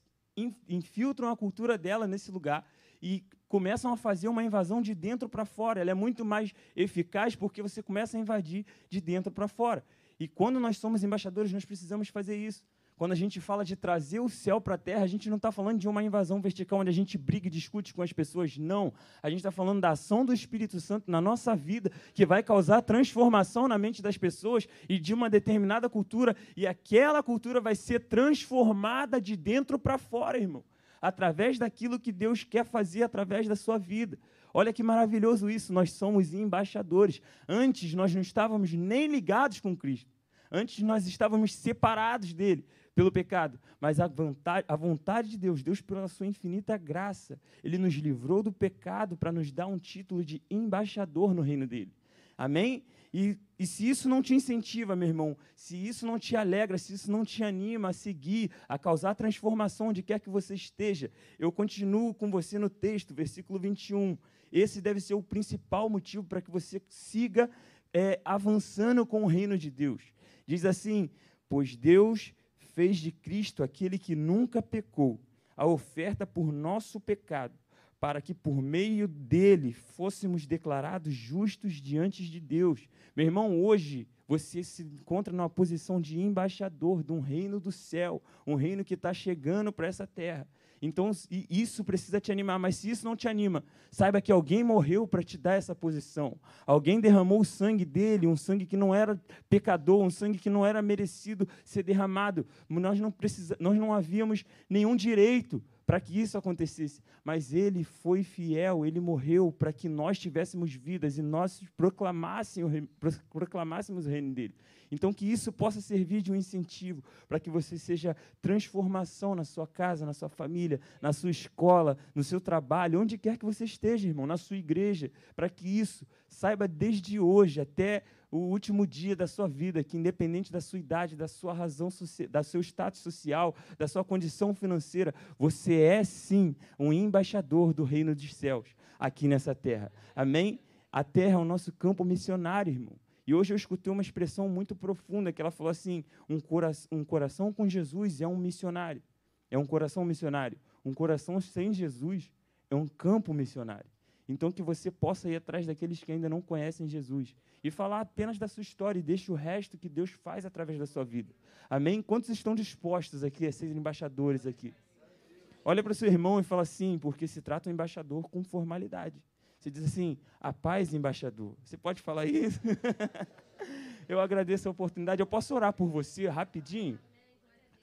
infiltram a cultura dela nesse lugar e começam a fazer uma invasão de dentro para fora. Ela é muito mais eficaz porque você começa a invadir de dentro para fora. E quando nós somos embaixadores, nós precisamos fazer isso. Quando a gente fala de trazer o céu para a terra, a gente não está falando de uma invasão vertical onde a gente briga e discute com as pessoas. Não. A gente está falando da ação do Espírito Santo na nossa vida, que vai causar transformação na mente das pessoas e de uma determinada cultura. E aquela cultura vai ser transformada de dentro para fora, irmão através daquilo que Deus quer fazer através da sua vida. Olha que maravilhoso isso, nós somos embaixadores. Antes nós não estávamos nem ligados com Cristo. Antes nós estávamos separados dele pelo pecado, mas a vontade, a vontade de Deus, Deus pela sua infinita graça, ele nos livrou do pecado para nos dar um título de embaixador no reino dele. Amém? E, e se isso não te incentiva, meu irmão, se isso não te alegra, se isso não te anima a seguir, a causar transformação onde quer que você esteja, eu continuo com você no texto, versículo 21. Esse deve ser o principal motivo para que você siga é, avançando com o reino de Deus. Diz assim: Pois Deus fez de Cristo aquele que nunca pecou, a oferta por nosso pecado para que por meio dele fôssemos declarados justos diante de Deus. Meu irmão, hoje você se encontra numa posição de embaixador de um reino do céu, um reino que está chegando para essa terra. Então, isso precisa te animar, mas se isso não te anima, saiba que alguém morreu para te dar essa posição. Alguém derramou o sangue dele, um sangue que não era pecador, um sangue que não era merecido ser derramado. Nós não, precisa, nós não havíamos nenhum direito para que isso acontecesse. Mas ele foi fiel, ele morreu para que nós tivéssemos vidas e nós proclamássemos, o reino dele. Então, que isso possa servir de um incentivo para que você seja transformação na sua casa, na sua família, na sua escola, no seu trabalho, onde quer que você esteja, irmão, na sua igreja, para que isso saiba desde hoje até o último dia da sua vida, que independente da sua idade, da sua razão, da seu status social, da sua condição financeira, você é sim um embaixador do reino dos céus aqui nessa terra. Amém? A terra é o nosso campo missionário, irmão. E hoje eu escutei uma expressão muito profunda que ela falou assim: um, cora um coração com Jesus é um missionário. É um coração missionário. Um coração sem Jesus é um campo missionário. Então, que você possa ir atrás daqueles que ainda não conhecem Jesus e falar apenas da sua história e deixe o resto que Deus faz através da sua vida. Amém? Quantos estão dispostos aqui a ser embaixadores aqui? Olha para o seu irmão e fala assim, porque se trata um embaixador com formalidade. Você diz assim, a paz, embaixador. Você pode falar isso? *laughs* eu agradeço a oportunidade. Eu posso orar por você rapidinho?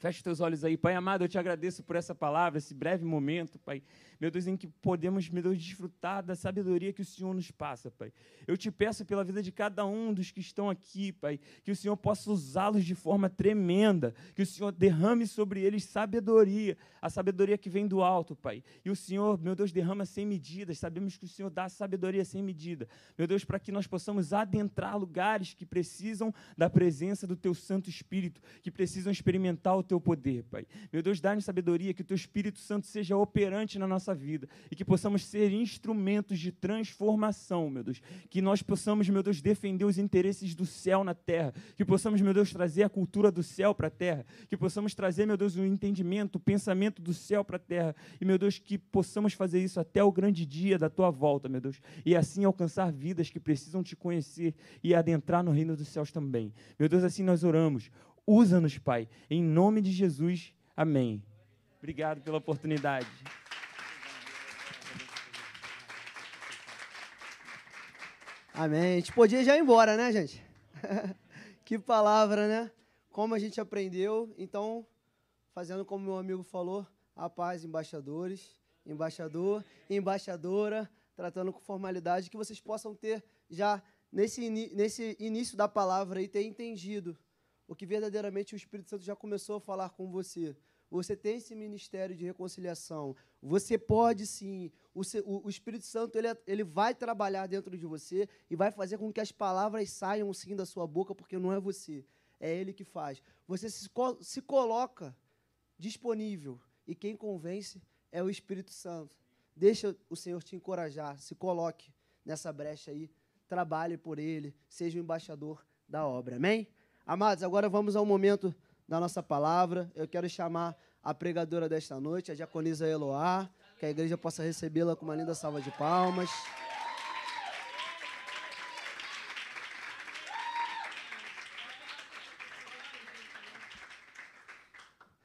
Feche teus olhos aí. Pai amado, eu te agradeço por essa palavra, esse breve momento, Pai meu Deus, em que podemos, meu Deus, desfrutar da sabedoria que o Senhor nos passa, Pai. Eu te peço pela vida de cada um dos que estão aqui, Pai, que o Senhor possa usá-los de forma tremenda, que o Senhor derrame sobre eles sabedoria, a sabedoria que vem do alto, Pai. E o Senhor, meu Deus, derrama sem medidas, sabemos que o Senhor dá sabedoria sem medida, meu Deus, para que nós possamos adentrar lugares que precisam da presença do Teu Santo Espírito, que precisam experimentar o Teu poder, Pai. Meu Deus, dá-nos sabedoria, que o Teu Espírito Santo seja operante na nossa vida e que possamos ser instrumentos de transformação, meu Deus. Que nós possamos, meu Deus, defender os interesses do céu na terra. Que possamos, meu Deus, trazer a cultura do céu para a terra. Que possamos trazer, meu Deus, o entendimento, o pensamento do céu para a terra. E, meu Deus, que possamos fazer isso até o grande dia da tua volta, meu Deus. E assim alcançar vidas que precisam te conhecer e adentrar no reino dos céus também. Meu Deus, assim nós oramos. Usa-nos, Pai. Em nome de Jesus. Amém. Obrigado pela oportunidade. Amém. A gente podia já ir embora, né, gente? *laughs* que palavra, né? Como a gente aprendeu. Então, fazendo como meu amigo falou, a paz, embaixadores, embaixador, embaixadora, tratando com formalidade, que vocês possam ter já nesse, nesse início da palavra e ter entendido o que verdadeiramente o Espírito Santo já começou a falar com você. Você tem esse ministério de reconciliação. Você pode sim. O, o, Espírito Santo ele, é, ele vai trabalhar dentro de você e vai fazer com que as palavras saiam sim da sua boca, porque não é você, é Ele que faz. Você se, se coloca disponível e quem convence é o Espírito Santo. Deixa o Senhor te encorajar, se coloque nessa brecha aí, trabalhe por Ele, seja o embaixador da obra. Amém? Amados, agora vamos ao momento da nossa palavra. Eu quero chamar a pregadora desta noite, a diaconisa Eloá, que a igreja possa recebê-la com uma linda salva de palmas.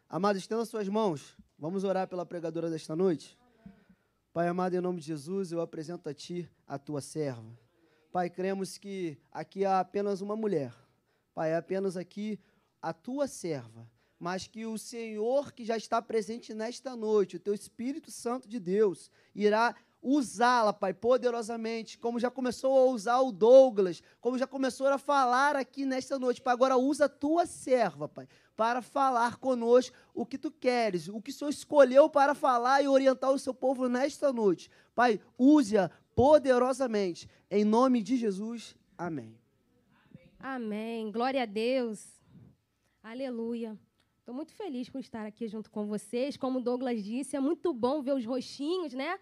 Amado, estenda suas mãos. Vamos orar pela pregadora desta noite. Pai amado, em nome de Jesus, eu apresento a Ti a Tua serva. Pai, cremos que aqui há apenas uma mulher. Pai, é apenas aqui a tua serva, mas que o Senhor que já está presente nesta noite, o teu Espírito Santo de Deus, irá usá-la, Pai, poderosamente, como já começou a usar o Douglas, como já começou a falar aqui nesta noite, Pai, agora usa a tua serva, Pai, para falar conosco o que tu queres, o que o Senhor escolheu para falar e orientar o seu povo nesta noite. Pai, use-a poderosamente, em nome de Jesus, amém. Amém. Glória a Deus. Aleluia. Estou muito feliz por estar aqui junto com vocês. Como o Douglas disse, é muito bom ver os rostinhos, né?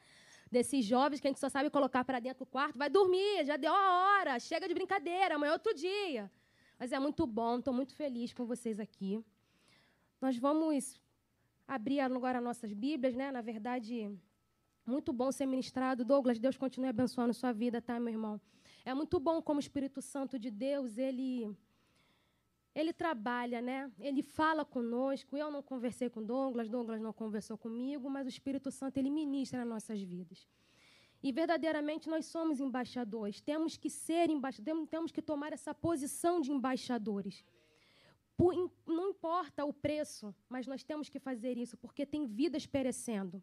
Desses jovens que a gente só sabe colocar para dentro do quarto. Vai dormir, já deu a hora, chega de brincadeira, amanhã é outro dia. Mas é muito bom, estou muito feliz com vocês aqui. Nós vamos abrir agora nossas Bíblias, né? Na verdade, muito bom ser ministrado. Douglas, Deus continue abençoando sua vida, tá, meu irmão? É muito bom como o Espírito Santo de Deus, ele ele trabalha, né? Ele fala conosco. Eu não conversei com Douglas, Douglas não conversou comigo, mas o Espírito Santo ele ministra nas nossas vidas. E verdadeiramente nós somos embaixadores. Temos que ser embaixadores, temos que tomar essa posição de embaixadores. Por, não importa o preço, mas nós temos que fazer isso, porque tem vidas perecendo.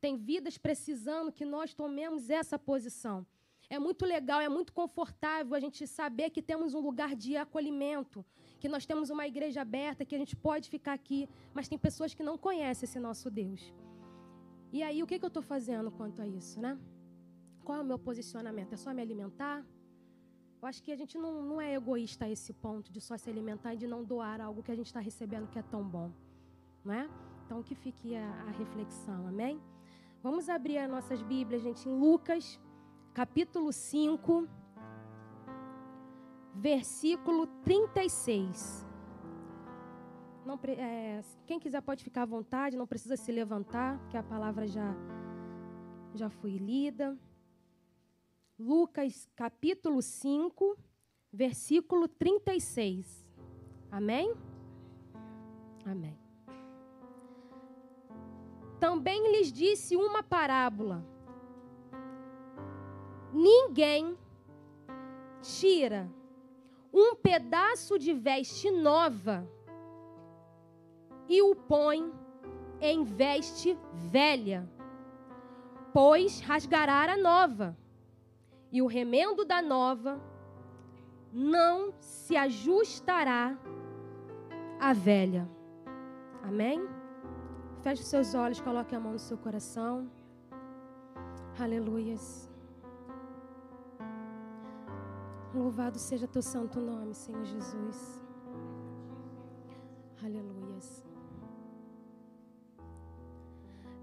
Tem vidas precisando que nós tomemos essa posição. É muito legal, é muito confortável a gente saber que temos um lugar de acolhimento, que nós temos uma igreja aberta, que a gente pode ficar aqui, mas tem pessoas que não conhecem esse nosso Deus. E aí, o que, que eu estou fazendo quanto a isso, né? Qual é o meu posicionamento? É só me alimentar? Eu acho que a gente não, não é egoísta a esse ponto de só se alimentar e de não doar algo que a gente está recebendo que é tão bom, não é? Então, que fique a, a reflexão, amém? Vamos abrir as nossas Bíblias, gente, em Lucas, capítulo 5, versículo 36. Não, é, quem quiser pode ficar à vontade, não precisa se levantar, que a palavra já, já foi lida. Lucas capítulo 5, versículo 36. Amém? Amém também lhes disse uma parábola: Ninguém tira um pedaço de veste nova e o põe em veste velha, pois rasgará a nova, e o remendo da nova não se ajustará à velha. Amém? Feche os seus olhos, coloque a mão no seu coração. Aleluias. Louvado seja teu santo nome, Senhor Jesus. Aleluias.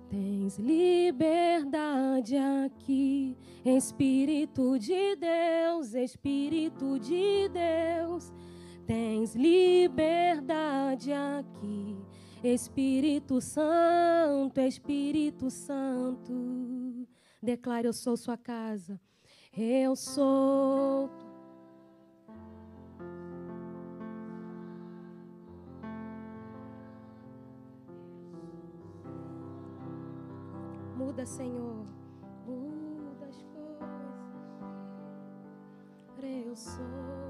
Tens liberdade aqui, Espírito de Deus, Espírito de Deus. Tens liberdade aqui. Espírito Santo, Espírito Santo, declare: Eu sou sua casa, eu sou. Muda, Senhor, muda as coisas. Eu sou.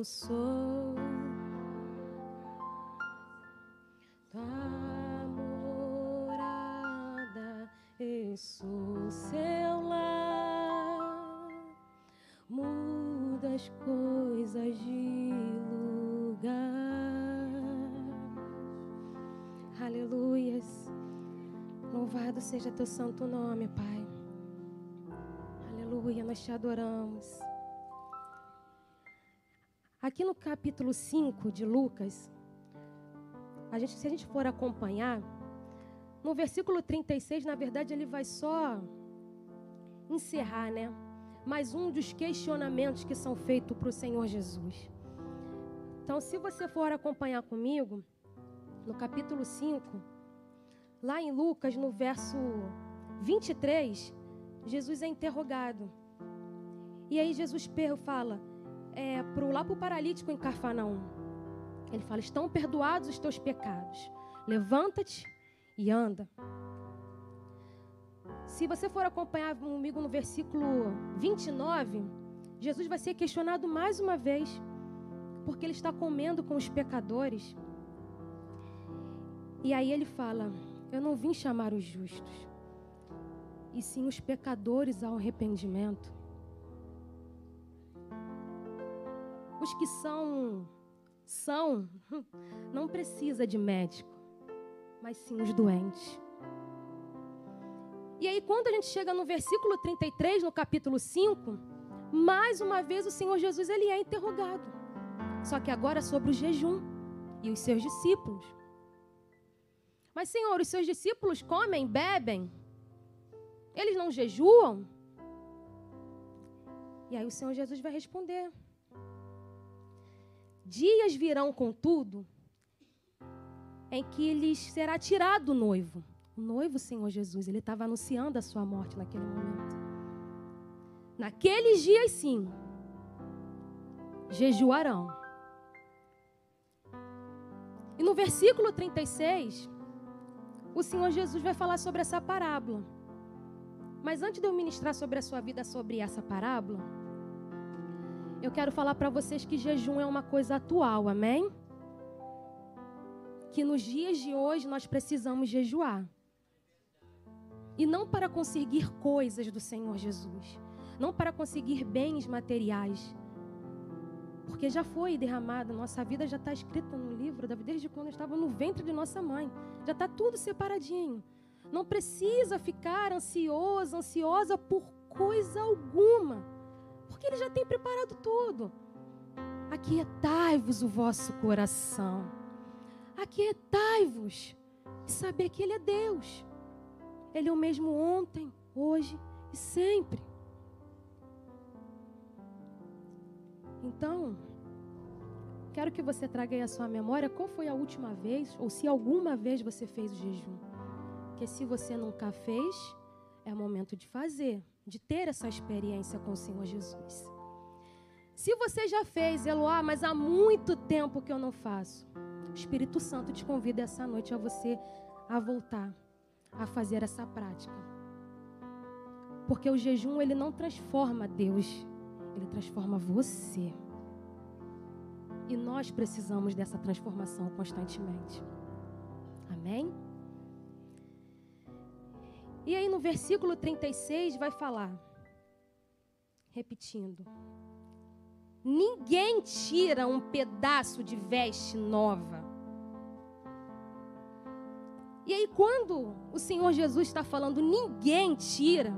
Eu sou tua morada, eu sou seu lar, muda as coisas de lugar. Aleluias. Louvado seja teu santo nome, Pai. Aleluia, nós te adoramos. Aqui no capítulo 5 de Lucas, a gente, se a gente for acompanhar, no versículo 36, na verdade, ele vai só encerrar, né? mais um dos questionamentos que são feitos para o Senhor Jesus. Então, se você for acompanhar comigo, no capítulo 5, lá em Lucas, no verso 23, Jesus é interrogado. E aí Jesus fala é, pro, lá para o paralítico em Carfanaum. Ele fala: Estão perdoados os teus pecados. Levanta-te e anda. Se você for acompanhar comigo no versículo 29, Jesus vai ser questionado mais uma vez, porque ele está comendo com os pecadores. E aí ele fala: Eu não vim chamar os justos, e sim os pecadores ao arrependimento. Os que são são *laughs* não precisa de médico, mas sim os doentes. E aí quando a gente chega no versículo 33, no capítulo 5, mais uma vez o Senhor Jesus ele é interrogado. Só que agora sobre o jejum e os seus discípulos. Mas, Senhor, os seus discípulos comem, bebem, eles não jejuam? E aí o Senhor Jesus vai responder: Dias virão, contudo, em que lhes será tirado o noivo. O noivo, Senhor Jesus, ele estava anunciando a sua morte naquele momento. Naqueles dias, sim, jejuarão. E no versículo 36, o Senhor Jesus vai falar sobre essa parábola. Mas antes de eu ministrar sobre a sua vida, sobre essa parábola, eu quero falar para vocês que jejum é uma coisa atual, amém? Que nos dias de hoje nós precisamos jejuar. E não para conseguir coisas do Senhor Jesus, não para conseguir bens materiais, porque já foi derramado, nossa vida já está escrita no livro, desde quando estava no ventre de nossa mãe, já está tudo separadinho. Não precisa ficar ansioso, ansiosa por coisa alguma porque Ele já tem preparado tudo. Aquietai-vos o vosso coração. Aquietai-vos e saber que Ele é Deus. Ele é o mesmo ontem, hoje e sempre. Então, quero que você traga aí a sua memória qual foi a última vez, ou se alguma vez você fez o jejum. Porque se você nunca fez, é momento de fazer de ter essa experiência com o Senhor Jesus. Se você já fez, Eloá, mas há muito tempo que eu não faço, o Espírito Santo te convida essa noite a você a voltar a fazer essa prática. Porque o jejum ele não transforma Deus, ele transforma você. E nós precisamos dessa transformação constantemente. Amém? E aí no versículo 36 vai falar, repetindo: Ninguém tira um pedaço de veste nova. E aí, quando o Senhor Jesus está falando, ninguém tira.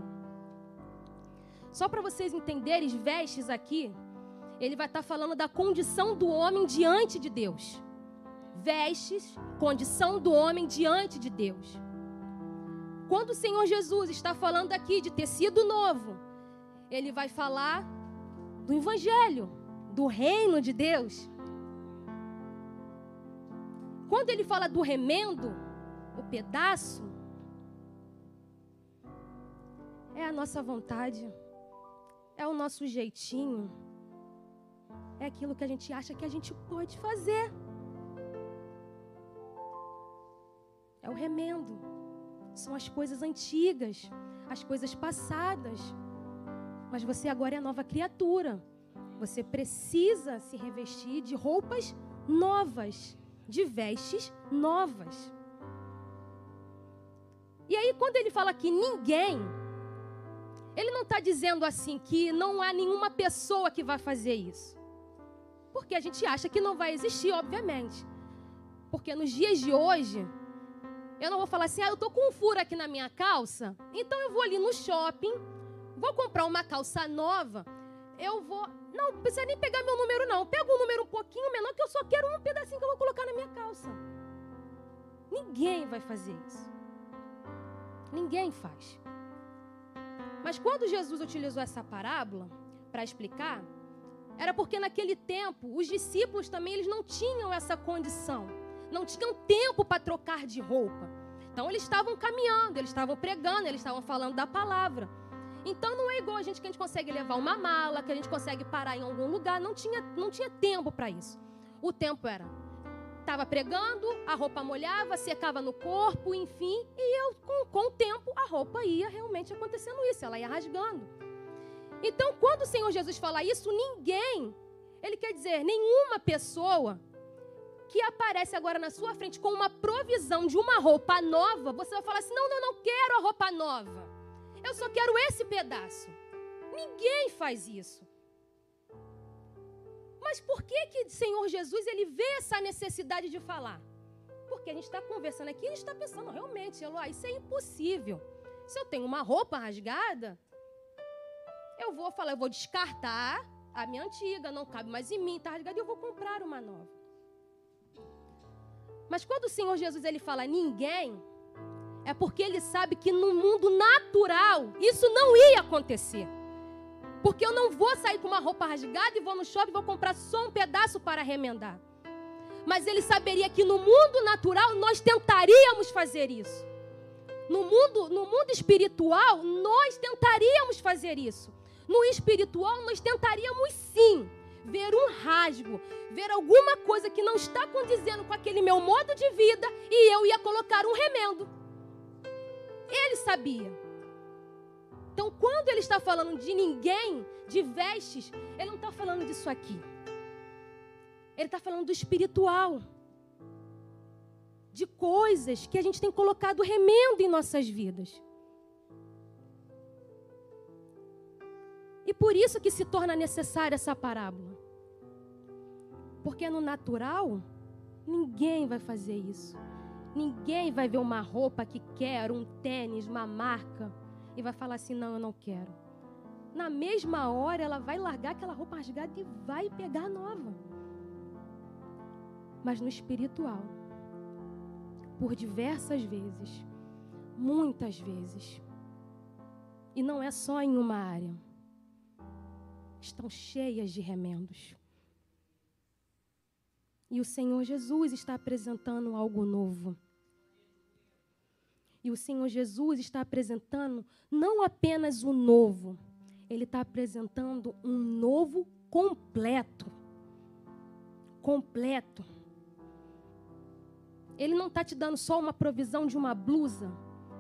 Só para vocês entenderem, vestes aqui, ele vai estar tá falando da condição do homem diante de Deus. Vestes, condição do homem diante de Deus. Quando o Senhor Jesus está falando aqui de tecido novo, ele vai falar do evangelho, do reino de Deus. Quando ele fala do remendo, o pedaço, é a nossa vontade, é o nosso jeitinho, é aquilo que a gente acha que a gente pode fazer. É o remendo são as coisas antigas, as coisas passadas. Mas você agora é nova criatura. Você precisa se revestir de roupas novas, de vestes novas. E aí, quando ele fala que ninguém, ele não está dizendo assim que não há nenhuma pessoa que vai fazer isso. Porque a gente acha que não vai existir, obviamente. Porque nos dias de hoje, eu não vou falar assim, ah, eu tô com um furo aqui na minha calça, então eu vou ali no shopping, vou comprar uma calça nova, eu vou. Não, não precisa nem pegar meu número, não. Pega um número um pouquinho menor, que eu só quero um pedacinho que eu vou colocar na minha calça. Ninguém vai fazer isso. Ninguém faz. Mas quando Jesus utilizou essa parábola para explicar, era porque naquele tempo os discípulos também eles não tinham essa condição, não tinham tempo para trocar de roupa. Então eles estavam caminhando, eles estavam pregando, eles estavam falando da palavra. Então não é igual a gente que a gente consegue levar uma mala, que a gente consegue parar em algum lugar, não tinha, não tinha tempo para isso. O tempo era estava pregando, a roupa molhava, secava no corpo, enfim, e eu com, com o tempo a roupa ia realmente acontecendo isso, ela ia rasgando. Então, quando o Senhor Jesus fala isso, ninguém, ele quer dizer, nenhuma pessoa que aparece agora na sua frente com uma provisão de uma roupa nova, você vai falar assim: não, não, não quero a roupa nova. Eu só quero esse pedaço. Ninguém faz isso. Mas por que que Senhor Jesus ele vê essa necessidade de falar? Porque a gente está conversando aqui e a gente está pensando, realmente, Eloá, isso é impossível. Se eu tenho uma roupa rasgada, eu vou falar, eu vou descartar a minha antiga, não cabe mais em mim, está rasgada, e eu vou comprar uma nova. Mas quando o Senhor Jesus ele fala ninguém, é porque ele sabe que no mundo natural isso não ia acontecer. Porque eu não vou sair com uma roupa rasgada e vou no shopping e vou comprar só um pedaço para remendar. Mas ele saberia que no mundo natural nós tentaríamos fazer isso. No mundo, no mundo espiritual, nós tentaríamos fazer isso. No espiritual, nós tentaríamos sim ver um rasgo, ver alguma coisa que não está condizendo com aquele meu modo de vida e eu ia colocar um remendo. Ele sabia. Então, quando ele está falando de ninguém, de vestes, ele não está falando disso aqui. Ele está falando do espiritual. De coisas que a gente tem colocado remendo em nossas vidas. E por isso que se torna necessária essa parábola. Porque no natural, ninguém vai fazer isso. Ninguém vai ver uma roupa que quer, um tênis, uma marca, e vai falar assim: não, eu não quero. Na mesma hora, ela vai largar aquela roupa rasgada e vai pegar nova. Mas no espiritual, por diversas vezes, muitas vezes, e não é só em uma área, estão cheias de remendos. E o Senhor Jesus está apresentando algo novo. E o Senhor Jesus está apresentando não apenas o novo, ele está apresentando um novo completo. Completo. Ele não está te dando só uma provisão de uma blusa.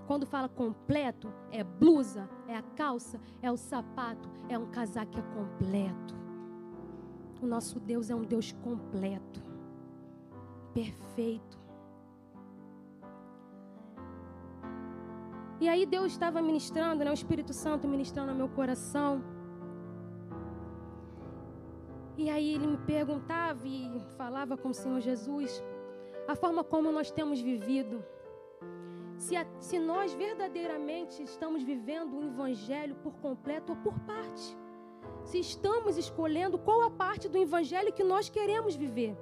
Quando fala completo, é blusa, é a calça, é o sapato, é um casaco é completo. O nosso Deus é um Deus completo perfeito. E aí Deus estava ministrando, né, o Espírito Santo ministrando no meu coração. E aí ele me perguntava e falava com o Senhor Jesus a forma como nós temos vivido. Se, a, se nós verdadeiramente estamos vivendo o Evangelho por completo ou por parte. Se estamos escolhendo qual a parte do Evangelho que nós queremos viver.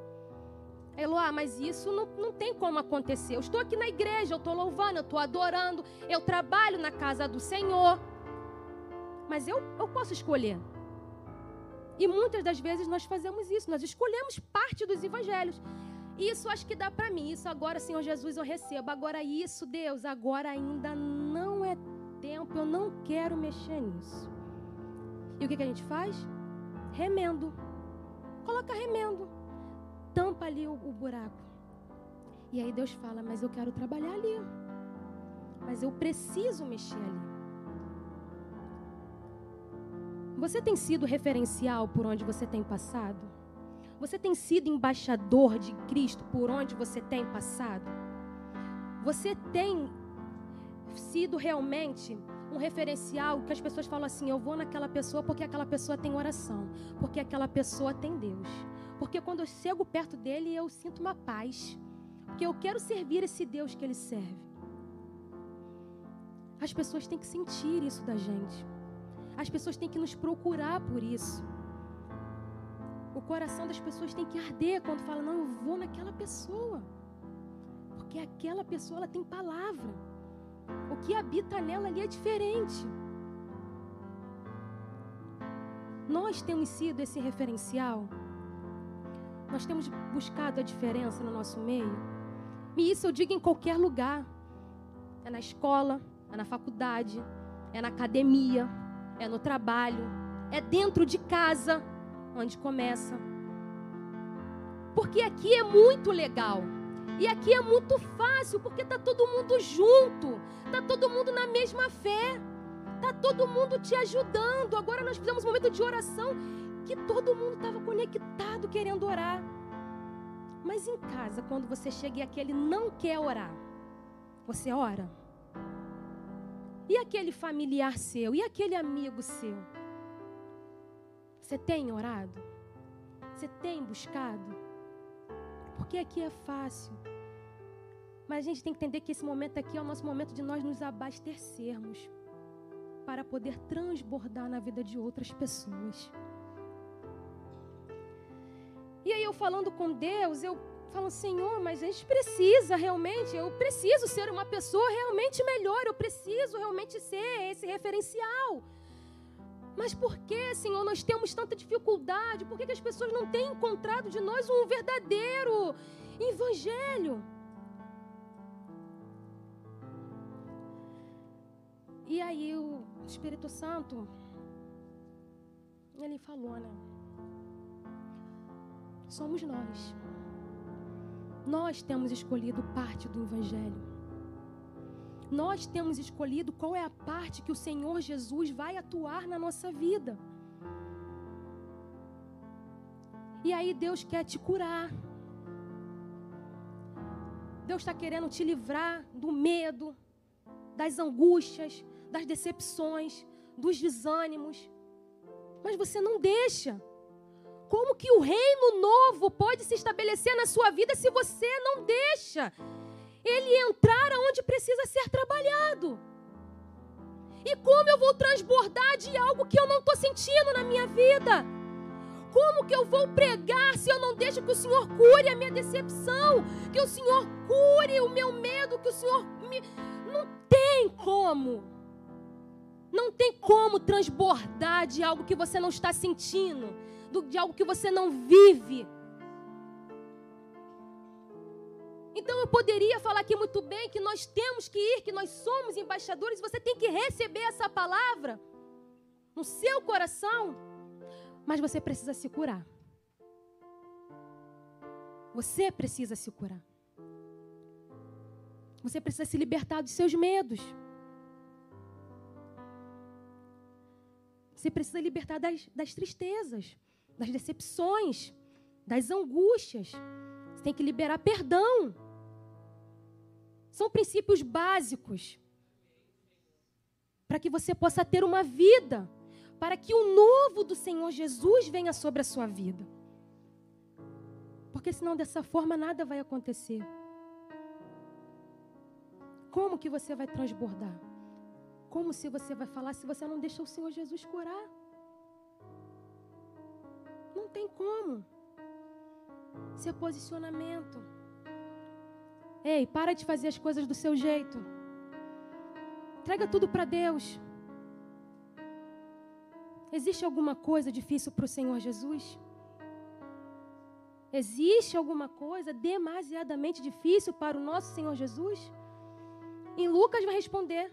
Eloá, mas isso não, não tem como acontecer. Eu estou aqui na igreja, eu estou louvando, eu estou adorando, eu trabalho na casa do Senhor. Mas eu, eu posso escolher. E muitas das vezes nós fazemos isso, nós escolhemos parte dos evangelhos. Isso acho que dá para mim. Isso agora, Senhor Jesus, eu recebo. Agora, isso, Deus, agora ainda não é tempo, eu não quero mexer nisso. E o que, que a gente faz? Remendo. Coloca remendo tampa ali o, o buraco. E aí Deus fala: Mas eu quero trabalhar ali. Mas eu preciso mexer ali. Você tem sido referencial por onde você tem passado? Você tem sido embaixador de Cristo por onde você tem passado? Você tem sido realmente um referencial que as pessoas falam assim: eu vou naquela pessoa porque aquela pessoa tem oração, porque aquela pessoa tem Deus. Porque quando eu chego perto dele, eu sinto uma paz. Porque eu quero servir esse Deus que ele serve. As pessoas têm que sentir isso da gente. As pessoas têm que nos procurar por isso. O coração das pessoas tem que arder quando fala: "Não, eu vou naquela pessoa". Porque aquela pessoa ela tem palavra. O que habita nela ali é diferente. Nós temos sido esse referencial. Nós temos buscado a diferença no nosso meio. E isso eu digo em qualquer lugar. É na escola, é na faculdade, é na academia, é no trabalho, é dentro de casa, onde começa. Porque aqui é muito legal. E aqui é muito fácil, porque tá todo mundo junto, tá todo mundo na mesma fé, tá todo mundo te ajudando. Agora nós fizemos um momento de oração que todo mundo estava conectado querendo orar. Mas em casa, quando você chega e aquele não quer orar, você ora? E aquele familiar seu? E aquele amigo seu? Você tem orado? Você tem buscado? Porque aqui é fácil. Mas a gente tem que entender que esse momento aqui é o nosso momento de nós nos abastecermos para poder transbordar na vida de outras pessoas. E aí eu falando com Deus, eu falo, Senhor, mas a gente precisa realmente, eu preciso ser uma pessoa realmente melhor, eu preciso realmente ser esse referencial. Mas por que, Senhor, nós temos tanta dificuldade? Por que, que as pessoas não têm encontrado de nós um verdadeiro evangelho? E aí o Espírito Santo, ele falou, né? Somos nós. Nós temos escolhido parte do Evangelho. Nós temos escolhido qual é a parte que o Senhor Jesus vai atuar na nossa vida. E aí Deus quer te curar. Deus está querendo te livrar do medo, das angústias, das decepções, dos desânimos. Mas você não deixa. Como que o reino novo pode se estabelecer na sua vida se você não deixa ele entrar aonde precisa ser trabalhado? E como eu vou transbordar de algo que eu não estou sentindo na minha vida? Como que eu vou pregar se eu não deixo que o Senhor cure a minha decepção? Que o Senhor cure o meu medo? Que o Senhor me. Não tem como. Não tem como transbordar de algo que você não está sentindo, de algo que você não vive. Então eu poderia falar aqui muito bem que nós temos que ir, que nós somos embaixadores, você tem que receber essa palavra no seu coração, mas você precisa se curar. Você precisa se curar. Você precisa se libertar dos seus medos. Você precisa libertar das, das tristezas, das decepções, das angústias. Você tem que liberar perdão. São princípios básicos para que você possa ter uma vida, para que o novo do Senhor Jesus venha sobre a sua vida. Porque senão dessa forma nada vai acontecer. Como que você vai transbordar? Como se você vai falar se você não deixa o Senhor Jesus curar? Tem como. Seu posicionamento. Ei, para de fazer as coisas do seu jeito. Entrega tudo para Deus. Existe alguma coisa difícil para o Senhor Jesus? Existe alguma coisa demasiadamente difícil para o nosso Senhor Jesus? E Lucas vai responder: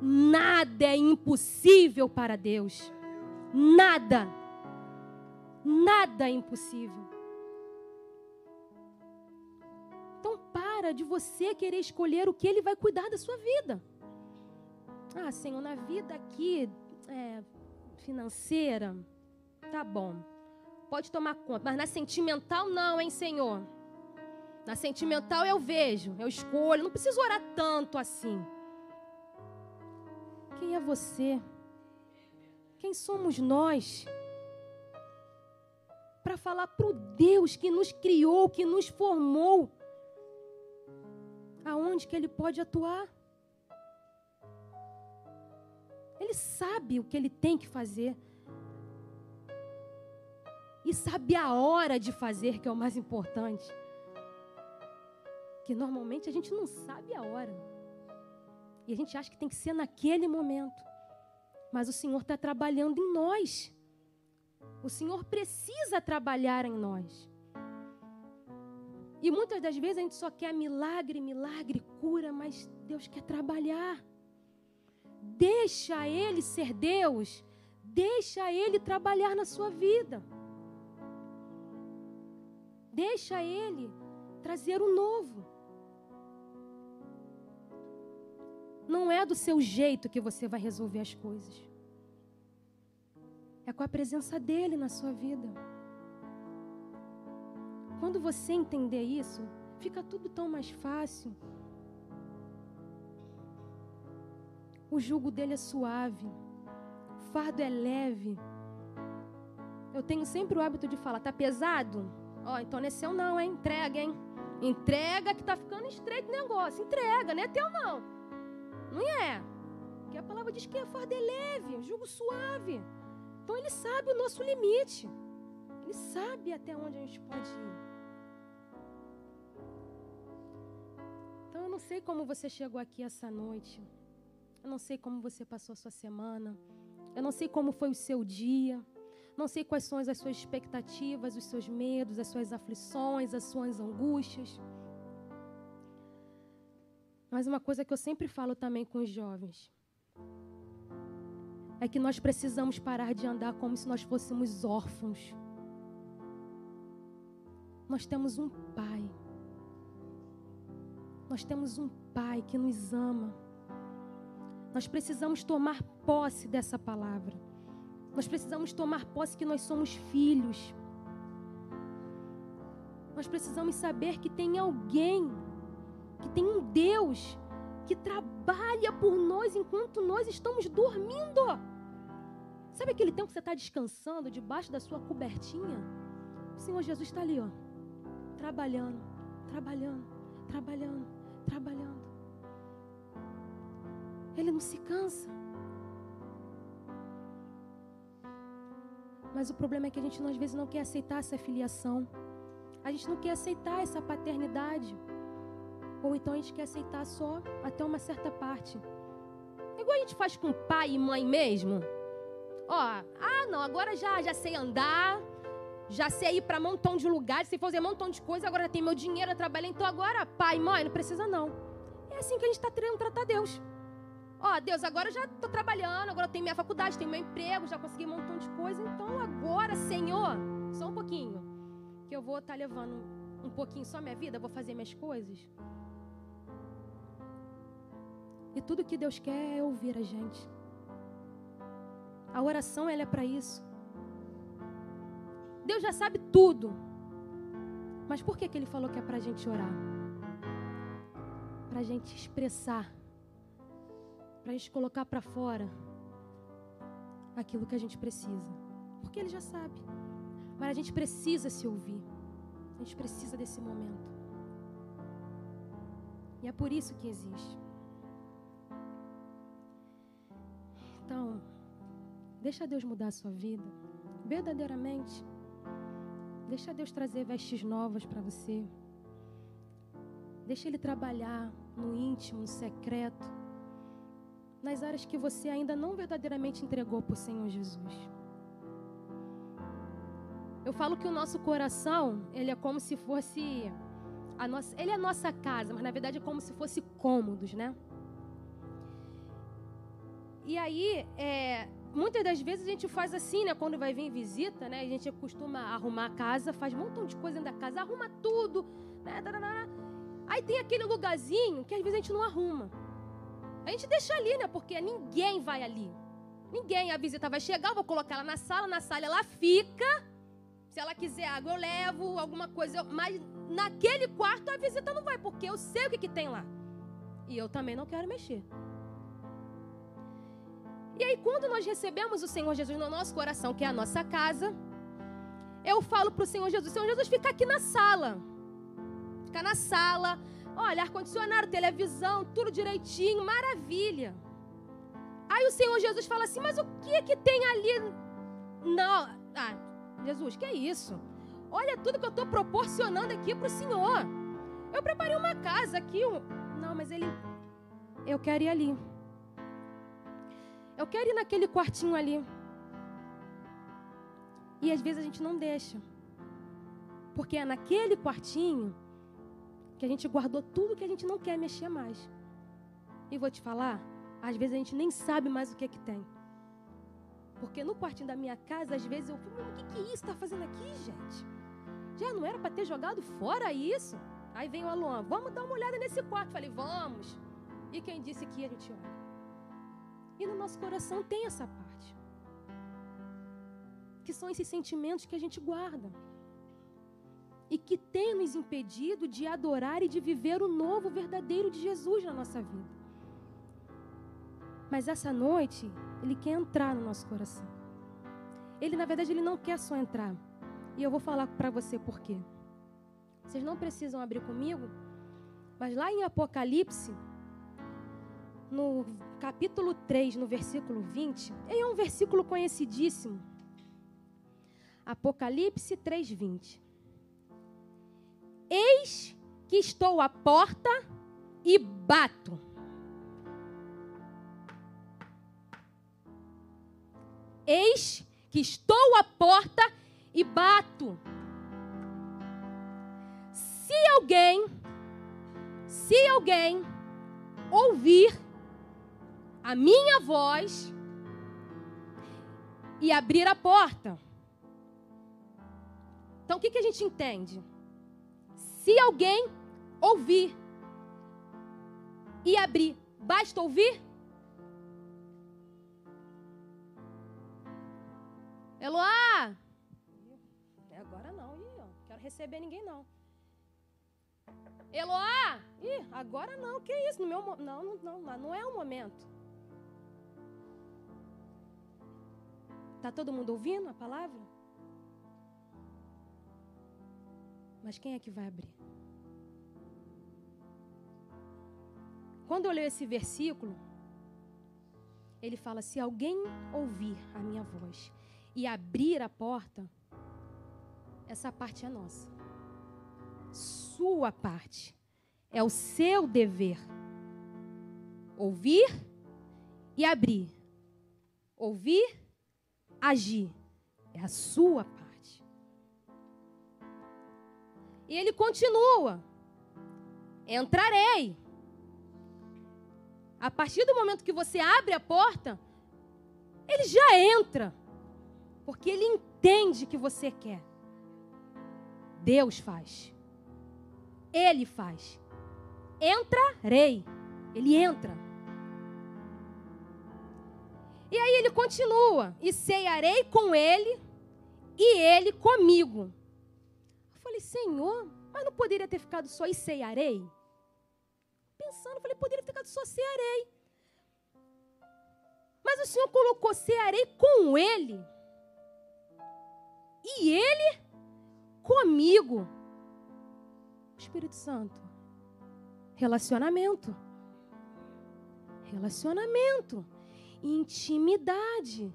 Nada é impossível para Deus. Nada. Nada é impossível. Então para de você querer escolher o que Ele vai cuidar da sua vida. Ah, Senhor, na vida aqui é, financeira, tá bom. Pode tomar conta. Mas na sentimental, não, hein, Senhor? Na sentimental eu vejo, eu escolho. Não preciso orar tanto assim. Quem é você? Quem somos nós? Para falar para o Deus que nos criou, que nos formou, aonde que Ele pode atuar? Ele sabe o que ele tem que fazer. E sabe a hora de fazer, que é o mais importante. Que normalmente a gente não sabe a hora. E a gente acha que tem que ser naquele momento. Mas o Senhor está trabalhando em nós O Senhor precisa trabalhar em nós. E muitas das vezes a gente só quer milagre, milagre, cura, mas Deus quer trabalhar. Deixa Ele ser Deus. Deixa Ele trabalhar na sua vida. Deixa Ele trazer o novo. Não é do seu jeito que você vai resolver as coisas. É com a presença dele na sua vida. Quando você entender isso, fica tudo tão mais fácil. O jugo dele é suave, o fardo é leve. Eu tenho sempre o hábito de falar, tá pesado? Ó, oh, então não é seu não, hein? Entrega, hein? Entrega que tá ficando estreito o negócio. Entrega, não é teu não. Não é. Porque a palavra diz que a farda é leve, o jugo suave. Então ele sabe o nosso limite. Ele sabe até onde a gente pode ir. Então eu não sei como você chegou aqui essa noite. Eu não sei como você passou a sua semana. Eu não sei como foi o seu dia. Não sei quais são as suas expectativas, os seus medos, as suas aflições, as suas angústias. Mas uma coisa que eu sempre falo também com os jovens é que nós precisamos parar de andar como se nós fôssemos órfãos. Nós temos um Pai. Nós temos um Pai que nos ama. Nós precisamos tomar posse dessa palavra. Nós precisamos tomar posse que nós somos filhos. Nós precisamos saber que tem alguém, que tem um Deus que trabalha por nós enquanto nós estamos dormindo. Sabe aquele tempo que você está descansando debaixo da sua cobertinha? O Senhor Jesus está ali, ó, trabalhando, trabalhando, trabalhando, trabalhando. Ele não se cansa. Mas o problema é que a gente às vezes não quer aceitar essa filiação. A gente não quer aceitar essa paternidade. Ou então a gente quer aceitar só até uma certa parte. É igual a gente faz com pai e mãe mesmo. Ó, ah, não, agora já, já sei andar, já sei ir para montão de lugares, sei fazer montão de coisa, agora tem meu dinheiro, eu trabalhei, então agora, pai, mãe, não precisa não. É assim que a gente está querendo tratar Deus. Ó, Deus, agora eu já estou trabalhando, agora eu tenho minha faculdade, tenho meu emprego, já consegui um montão de coisa, então agora, Senhor, só um pouquinho, que eu vou estar tá levando um pouquinho só minha vida, vou fazer minhas coisas. E tudo que Deus quer é ouvir a gente. A oração ela é para isso. Deus já sabe tudo. Mas por que, que Ele falou que é para a gente orar? Para a gente expressar. Para a gente colocar para fora aquilo que a gente precisa. Porque Ele já sabe. Mas a gente precisa se ouvir. A gente precisa desse momento. E é por isso que existe. Então, deixa Deus mudar a sua vida, verdadeiramente. Deixa Deus trazer vestes novas para você. Deixa Ele trabalhar no íntimo, no secreto, nas áreas que você ainda não verdadeiramente entregou para o Senhor Jesus. Eu falo que o nosso coração, ele é como se fosse a nossa, ele é a nossa casa, mas na verdade é como se fosse cômodos, né? E aí, é, muitas das vezes a gente faz assim, né? Quando vai vir visita, né? A gente costuma arrumar a casa, faz um montão de coisa dentro da casa, arruma tudo, né? Aí tem aquele lugarzinho que às vezes a gente não arruma. A gente deixa ali, né? Porque ninguém vai ali. Ninguém, a visita vai chegar, eu vou colocar ela na sala, na sala ela fica. Se ela quiser água, eu levo, alguma coisa. Eu... Mas naquele quarto a visita não vai, porque eu sei o que, que tem lá. E eu também não quero mexer. E aí, quando nós recebemos o Senhor Jesus no nosso coração, que é a nossa casa, eu falo para o Senhor Jesus: Senhor Jesus, fica aqui na sala. Fica na sala. Olha, ar-condicionado, televisão, tudo direitinho, maravilha. Aí o Senhor Jesus fala assim: Mas o que é que tem ali? Não. Ah, Jesus, que é isso? Olha tudo que eu estou proporcionando aqui para o Senhor. Eu preparei uma casa aqui. Um... Não, mas ele. Eu quero ir ali. Eu quero ir naquele quartinho ali. E às vezes a gente não deixa. Porque é naquele quartinho que a gente guardou tudo que a gente não quer mexer mais. E vou te falar, às vezes a gente nem sabe mais o que é que tem. Porque no quartinho da minha casa, às vezes eu fico, o que, que é isso está fazendo aqui, gente? Já não era para ter jogado fora isso? Aí vem o Aluan, vamos dar uma olhada nesse quarto. Falei, vamos. E quem disse que a gente olha? E no nosso coração tem essa parte. Que são esses sentimentos que a gente guarda. E que tem nos impedido de adorar e de viver o novo verdadeiro de Jesus na nossa vida. Mas essa noite, ele quer entrar no nosso coração. Ele, na verdade, ele não quer só entrar. E eu vou falar para você por quê. Vocês não precisam abrir comigo, mas lá em Apocalipse, no capítulo 3, no versículo 20, é um versículo conhecidíssimo. Apocalipse 3, 20. Eis que estou à porta e bato. Eis que estou à porta e bato. Se alguém, se alguém ouvir a minha voz e abrir a porta. Então o que, que a gente entende? Se alguém ouvir e abrir, basta ouvir? Eloá! Agora não, Ih, não quero receber ninguém não. Eloá! Ih, agora não, que isso? No meu, não, não, não, não é o momento. Tá todo mundo ouvindo a palavra? Mas quem é que vai abrir? Quando eu leio esse versículo, ele fala: se alguém ouvir a minha voz e abrir a porta, essa parte é nossa. Sua parte. É o seu dever. Ouvir e abrir. Ouvir, agir. É a sua parte. E ele continua: entrarei. A partir do momento que você abre a porta, ele já entra. Porque ele entende que você quer. Deus faz. Ele faz. Entrarei. Ele entra. E aí ele continua: E ceiarei com ele e ele comigo. Eu falei, Senhor, mas não poderia ter ficado só e ceiarei? Pensando, falei, poderia ter ficado só cearei. Mas o Senhor colocou cearei com ele e ele comigo. Espírito Santo. Relacionamento. Relacionamento. Intimidade.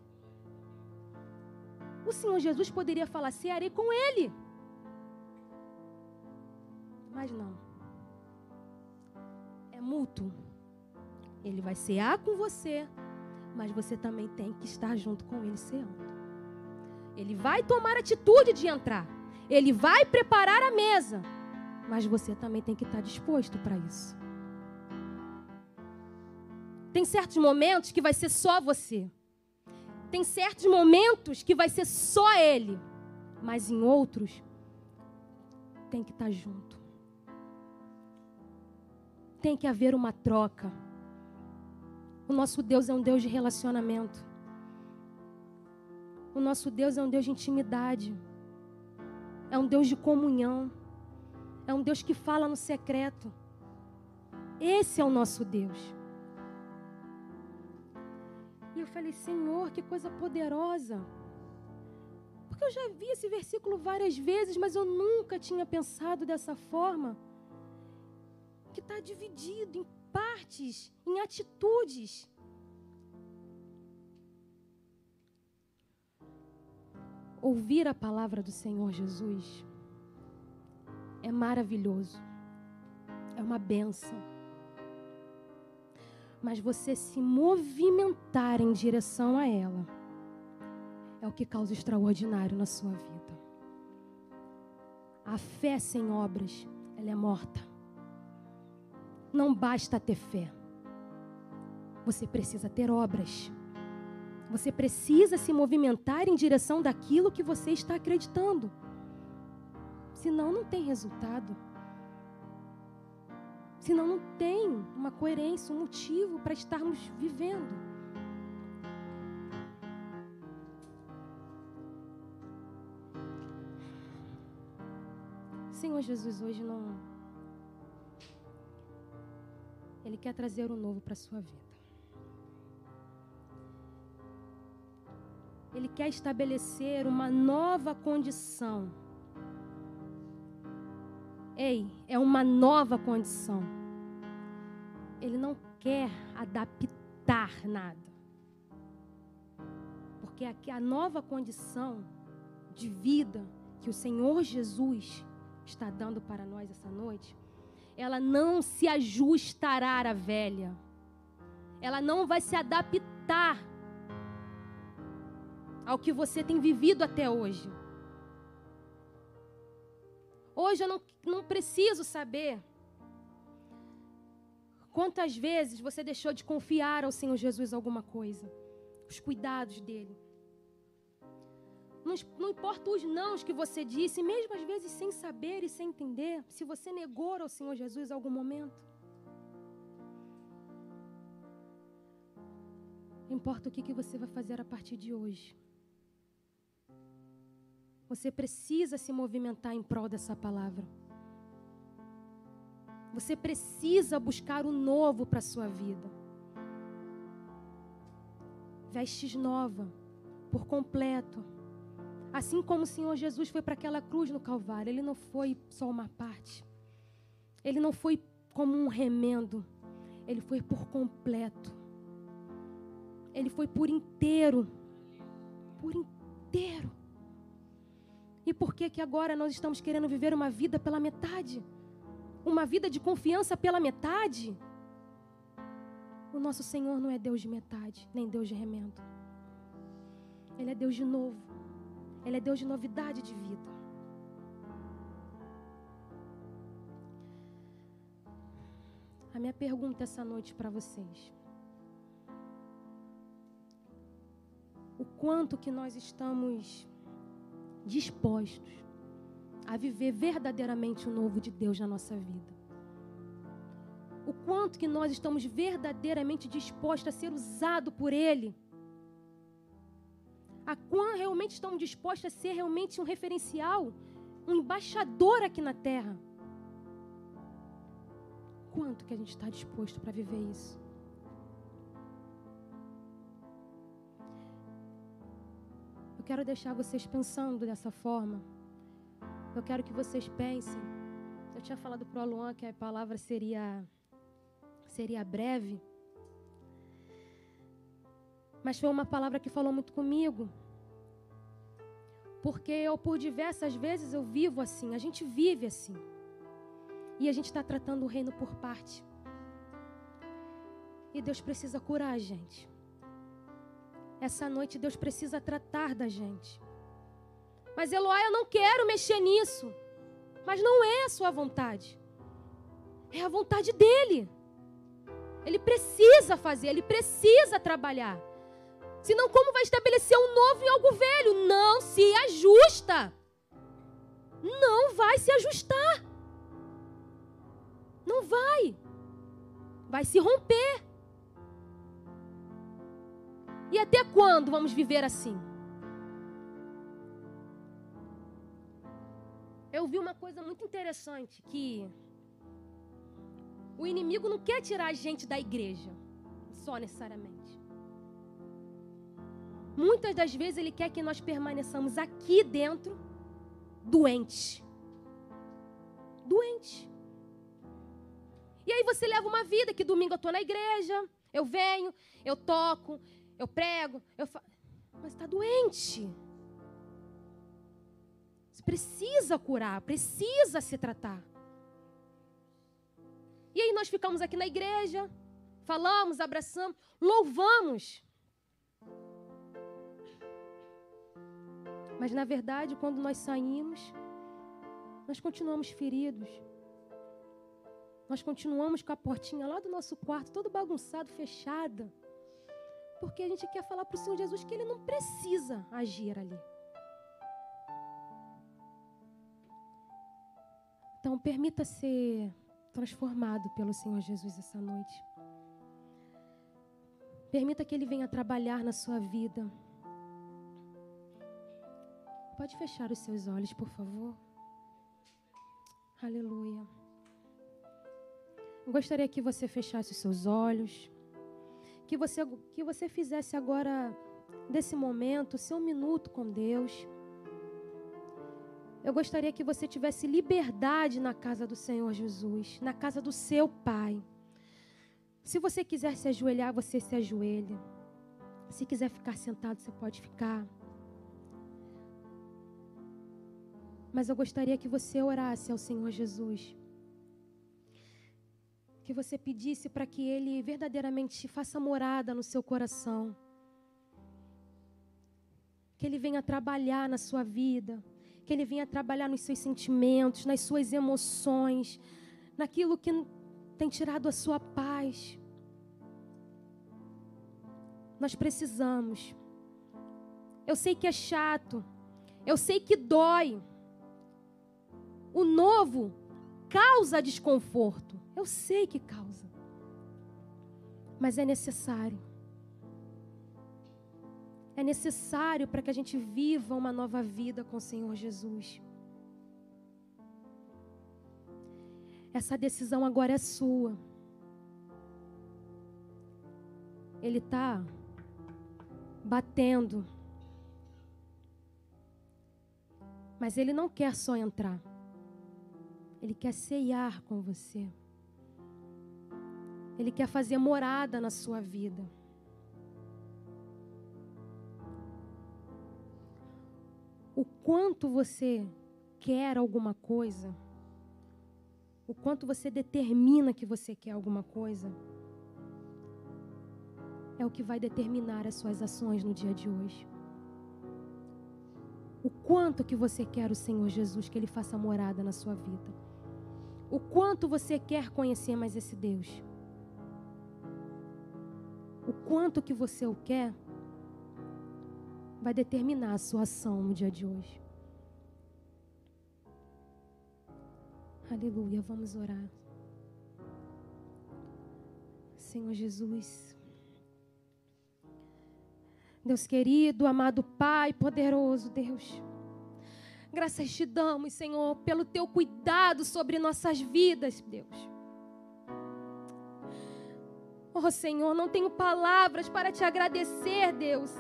O Senhor Jesus poderia falar: cearei com ele. Mas não. É mútuo. Ele vai cear com você, mas você também tem que estar junto com ele ceando. Ele vai tomar atitude de entrar. Ele vai preparar a mesa. Mas você também tem que estar disposto para isso. Tem certos momentos que vai ser só você. Tem certos momentos que vai ser só ele. Mas em outros, tem que estar junto. Tem que haver uma troca. O nosso Deus é um Deus de relacionamento. O nosso Deus é um Deus de intimidade. É um Deus de comunhão. É um Deus que fala no secreto. Esse é o nosso Deus. E eu falei, Senhor, que coisa poderosa. Porque eu já vi esse versículo várias vezes, mas eu nunca tinha pensado dessa forma. Que está dividido em partes, em atitudes. Ouvir a palavra do Senhor Jesus é maravilhoso, é uma benção. Mas você se movimentar em direção a ela é o que causa extraordinário na sua vida. A fé sem obras, ela é morta. Não basta ter fé. Você precisa ter obras. Você precisa se movimentar em direção daquilo que você está acreditando. Senão não tem resultado. Senão não tem uma coerência, um motivo para estarmos vivendo. Senhor Jesus hoje não. Ele quer trazer o novo para a sua vida. Ele quer estabelecer uma nova condição. Ei, é uma nova condição. Ele não quer adaptar nada. Porque aqui a nova condição de vida que o Senhor Jesus está dando para nós essa noite, ela não se ajustará à velha. Ela não vai se adaptar ao que você tem vivido até hoje. Hoje eu não, não preciso saber quantas vezes você deixou de confiar ao Senhor Jesus alguma coisa, os cuidados dele. Não, não importa os nãos que você disse, mesmo às vezes sem saber e sem entender, se você negou ao Senhor Jesus em algum momento. Não importa o que, que você vai fazer a partir de hoje. Você precisa se movimentar em prol dessa palavra. Você precisa buscar o novo para a sua vida. Vestes nova, por completo. Assim como o Senhor Jesus foi para aquela cruz no Calvário, ele não foi só uma parte. Ele não foi como um remendo. Ele foi por completo. Ele foi por inteiro. Por inteiro. E por que que agora nós estamos querendo viver uma vida pela metade? Uma vida de confiança pela metade? O nosso Senhor não é Deus de metade, nem Deus de remendo. Ele é Deus de novo. Ele é Deus de novidade de vida. A minha pergunta essa noite para vocês. O quanto que nós estamos dispostos a viver verdadeiramente o novo de Deus na nossa vida? O quanto que nós estamos verdadeiramente dispostos a ser usado por Ele? a quão realmente estão dispostos a ser realmente um referencial, um embaixador aqui na terra. Quanto que a gente está disposto para viver isso? Eu quero deixar vocês pensando dessa forma. Eu quero que vocês pensem. Eu tinha falado para o Luan que a palavra seria seria breve. Mas foi uma palavra que falou muito comigo. Porque eu, por diversas vezes, eu vivo assim. A gente vive assim. E a gente está tratando o reino por parte. E Deus precisa curar a gente. Essa noite Deus precisa tratar da gente. Mas Eloá, eu não quero mexer nisso. Mas não é a sua vontade. É a vontade dele. Ele precisa fazer, ele precisa trabalhar. Senão, como vai estabelecer um novo em algo velho? Não se ajusta. Não vai se ajustar. Não vai. Vai se romper. E até quando vamos viver assim? Eu vi uma coisa muito interessante que o inimigo não quer tirar a gente da igreja, só necessariamente. Muitas das vezes ele quer que nós permaneçamos aqui dentro doentes. Doente. E aí você leva uma vida que domingo eu estou na igreja, eu venho, eu toco, eu prego, eu fa... mas está doente. Você precisa curar, precisa se tratar. E aí nós ficamos aqui na igreja, falamos, abraçamos, louvamos. Mas na verdade, quando nós saímos, nós continuamos feridos. Nós continuamos com a portinha lá do nosso quarto, todo bagunçado, fechada. Porque a gente quer falar para o Senhor Jesus que Ele não precisa agir ali. Então, permita ser transformado pelo Senhor Jesus essa noite. Permita que Ele venha trabalhar na sua vida. Pode fechar os seus olhos, por favor. Aleluia. Eu gostaria que você fechasse os seus olhos. Que você, que você fizesse agora, desse momento, seu minuto com Deus. Eu gostaria que você tivesse liberdade na casa do Senhor Jesus, na casa do seu Pai. Se você quiser se ajoelhar, você se ajoelha. Se quiser ficar sentado, você pode ficar. Mas eu gostaria que você orasse ao Senhor Jesus. Que você pedisse para que Ele verdadeiramente faça morada no seu coração. Que Ele venha trabalhar na sua vida. Que Ele venha trabalhar nos seus sentimentos, nas suas emoções, naquilo que tem tirado a sua paz. Nós precisamos. Eu sei que é chato. Eu sei que dói. O novo causa desconforto. Eu sei que causa. Mas é necessário. É necessário para que a gente viva uma nova vida com o Senhor Jesus. Essa decisão agora é sua. Ele está batendo. Mas ele não quer só entrar. Ele quer ceiar com você. Ele quer fazer morada na sua vida. O quanto você quer alguma coisa, o quanto você determina que você quer alguma coisa, é o que vai determinar as suas ações no dia de hoje. O quanto que você quer o Senhor Jesus que ele faça morada na sua vida o quanto você quer conhecer mais esse Deus. O quanto que você o quer vai determinar a sua ação no dia de hoje. Aleluia, vamos orar. Senhor Jesus. Deus querido, amado Pai, poderoso Deus. Graças te damos, Senhor, pelo teu cuidado sobre nossas vidas, Deus. Oh, Senhor, não tenho palavras para te agradecer, Deus.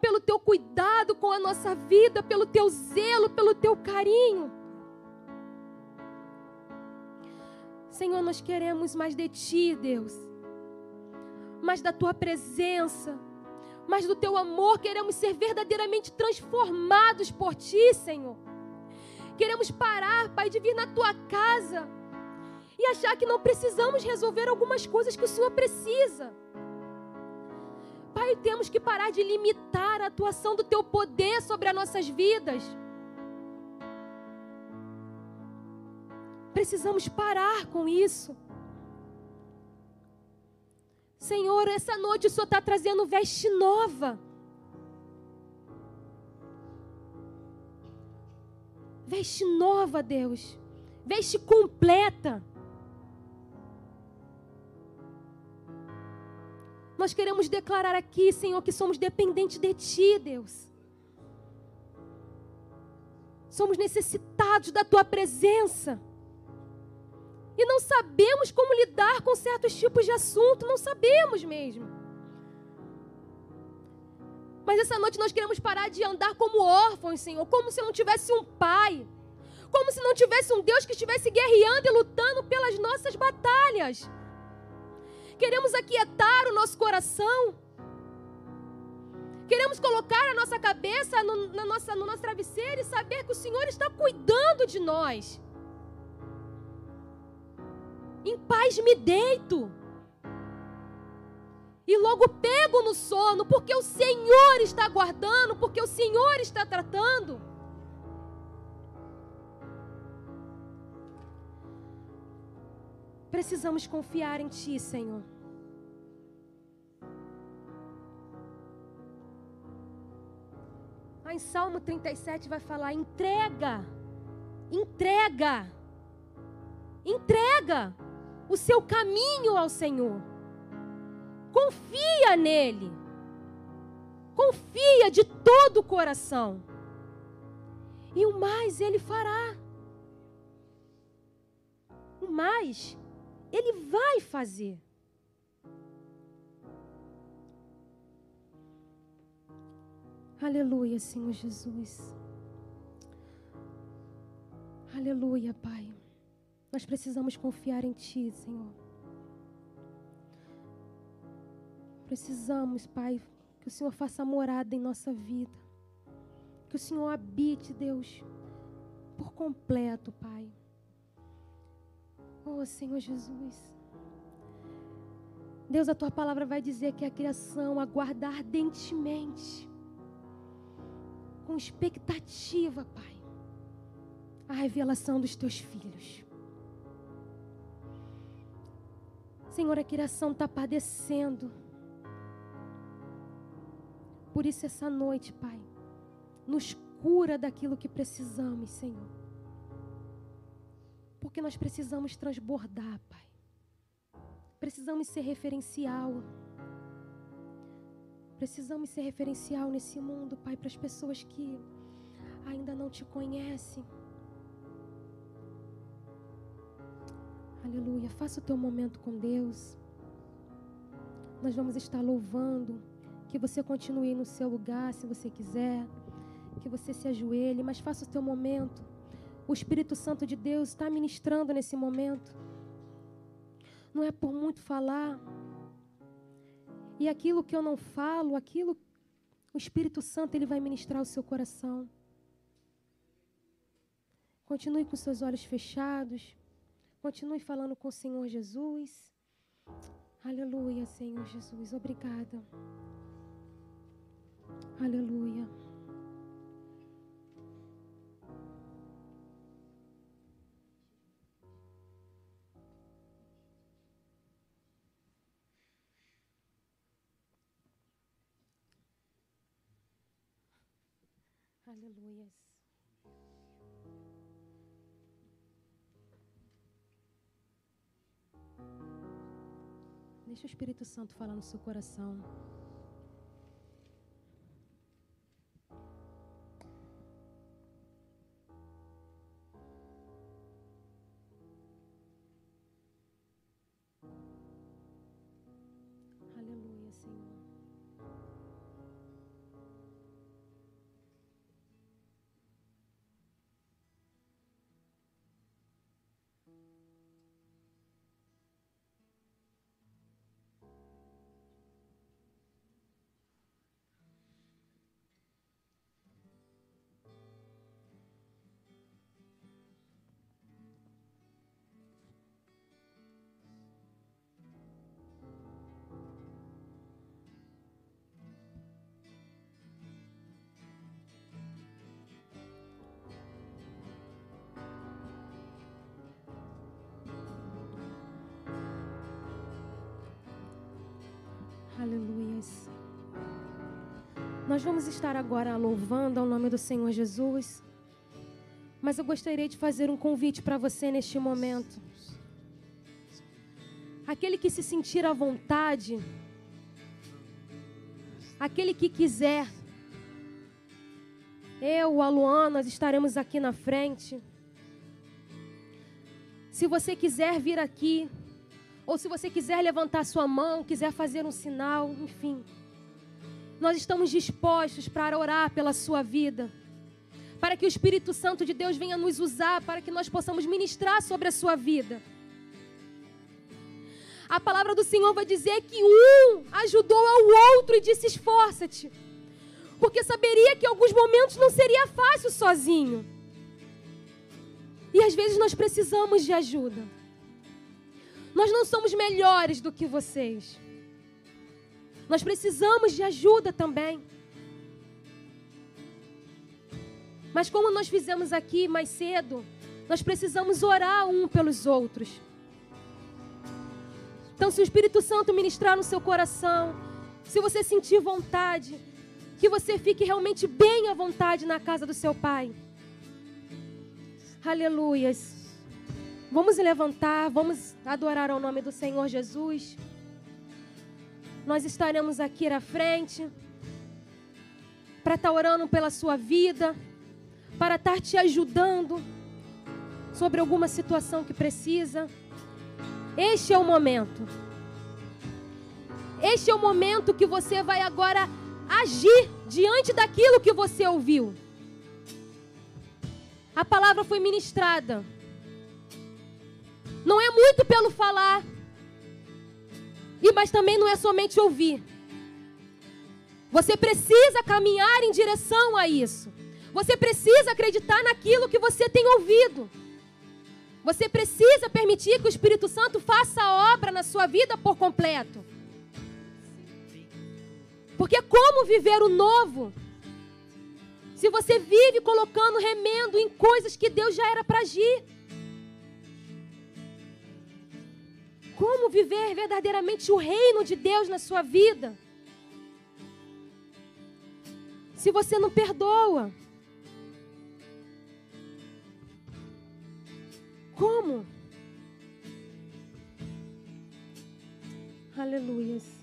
Pelo teu cuidado com a nossa vida, pelo teu zelo, pelo teu carinho. Senhor, nós queremos mais de ti, Deus. Mais da tua presença mas do teu amor queremos ser verdadeiramente transformados por ti, Senhor. Queremos parar, Pai, de vir na tua casa e achar que não precisamos resolver algumas coisas que o Senhor precisa. Pai, temos que parar de limitar a atuação do teu poder sobre as nossas vidas. Precisamos parar com isso. Senhor, essa noite o Senhor está trazendo veste nova. Veste nova, Deus. Veste completa. Nós queremos declarar aqui, Senhor, que somos dependentes de Ti, Deus. Somos necessitados da Tua presença. E não sabemos como lidar com certos tipos de assunto, não sabemos mesmo. Mas essa noite nós queremos parar de andar como órfãos, Senhor, como se não tivesse um pai, como se não tivesse um Deus que estivesse guerreando e lutando pelas nossas batalhas. Queremos aquietar o nosso coração. Queremos colocar a nossa cabeça no, na nossa, no nosso travesseiro e saber que o Senhor está cuidando de nós. Em paz me deito. e logo pego no sono, porque o Senhor está guardando, porque o Senhor está tratando. Precisamos confiar em Ti, Senhor. Em Salmo 37 vai falar: entrega, entrega, entrega o seu caminho ao Senhor. Confia nele. Confia de todo o coração. E o mais ele fará. O mais ele vai fazer. Aleluia, Senhor Jesus. Aleluia, Pai. Nós precisamos confiar em Ti, Senhor. Precisamos, Pai, que o Senhor faça morada em nossa vida. Que o Senhor habite, Deus, por completo, Pai. Oh, Senhor Jesus. Deus, a tua palavra vai dizer que a criação aguarda ardentemente, com expectativa, Pai, a revelação dos teus filhos. Senhor, a criação está padecendo. Por isso, essa noite, Pai, nos cura daquilo que precisamos, Senhor. Porque nós precisamos transbordar, Pai. Precisamos ser referencial. Precisamos ser referencial nesse mundo, Pai, para as pessoas que ainda não te conhecem. Aleluia. Faça o teu momento com Deus. Nós vamos estar louvando. Que você continue no seu lugar, se você quiser. Que você se ajoelhe, mas faça o teu momento. O Espírito Santo de Deus está ministrando nesse momento. Não é por muito falar. E aquilo que eu não falo, aquilo o Espírito Santo ele vai ministrar o seu coração. Continue com seus olhos fechados. Continue falando com o Senhor Jesus. Aleluia, Senhor Jesus. Obrigada. Aleluia. Aleluia. Deixa o Espírito Santo falar no seu coração. Nós vamos estar agora louvando ao nome do Senhor Jesus. Mas eu gostaria de fazer um convite para você neste momento. Aquele que se sentir à vontade, aquele que quiser, eu, a Luana, nós estaremos aqui na frente. Se você quiser vir aqui, ou se você quiser levantar sua mão, quiser fazer um sinal, enfim. Nós estamos dispostos para orar pela sua vida. Para que o Espírito Santo de Deus venha nos usar, para que nós possamos ministrar sobre a sua vida. A palavra do Senhor vai dizer que um ajudou ao outro e disse: esforça-te. Porque saberia que em alguns momentos não seria fácil sozinho. E às vezes nós precisamos de ajuda. Nós não somos melhores do que vocês. Nós precisamos de ajuda também. Mas como nós fizemos aqui mais cedo, nós precisamos orar um pelos outros. Então, se o Espírito Santo ministrar no seu coração, se você sentir vontade, que você fique realmente bem à vontade na casa do seu Pai. Aleluias. Vamos levantar, vamos adorar ao nome do Senhor Jesus. Nós estaremos aqui à frente para estar orando pela sua vida, para estar te ajudando sobre alguma situação que precisa. Este é o momento. Este é o momento que você vai agora agir diante daquilo que você ouviu. A palavra foi ministrada. Não é muito pelo falar, e mas também não é somente ouvir. Você precisa caminhar em direção a isso. Você precisa acreditar naquilo que você tem ouvido. Você precisa permitir que o Espírito Santo faça a obra na sua vida por completo. Porque como viver o novo se você vive colocando remendo em coisas que Deus já era para agir? Como viver verdadeiramente o reino de Deus na sua vida? Se você não perdoa, como? Aleluias.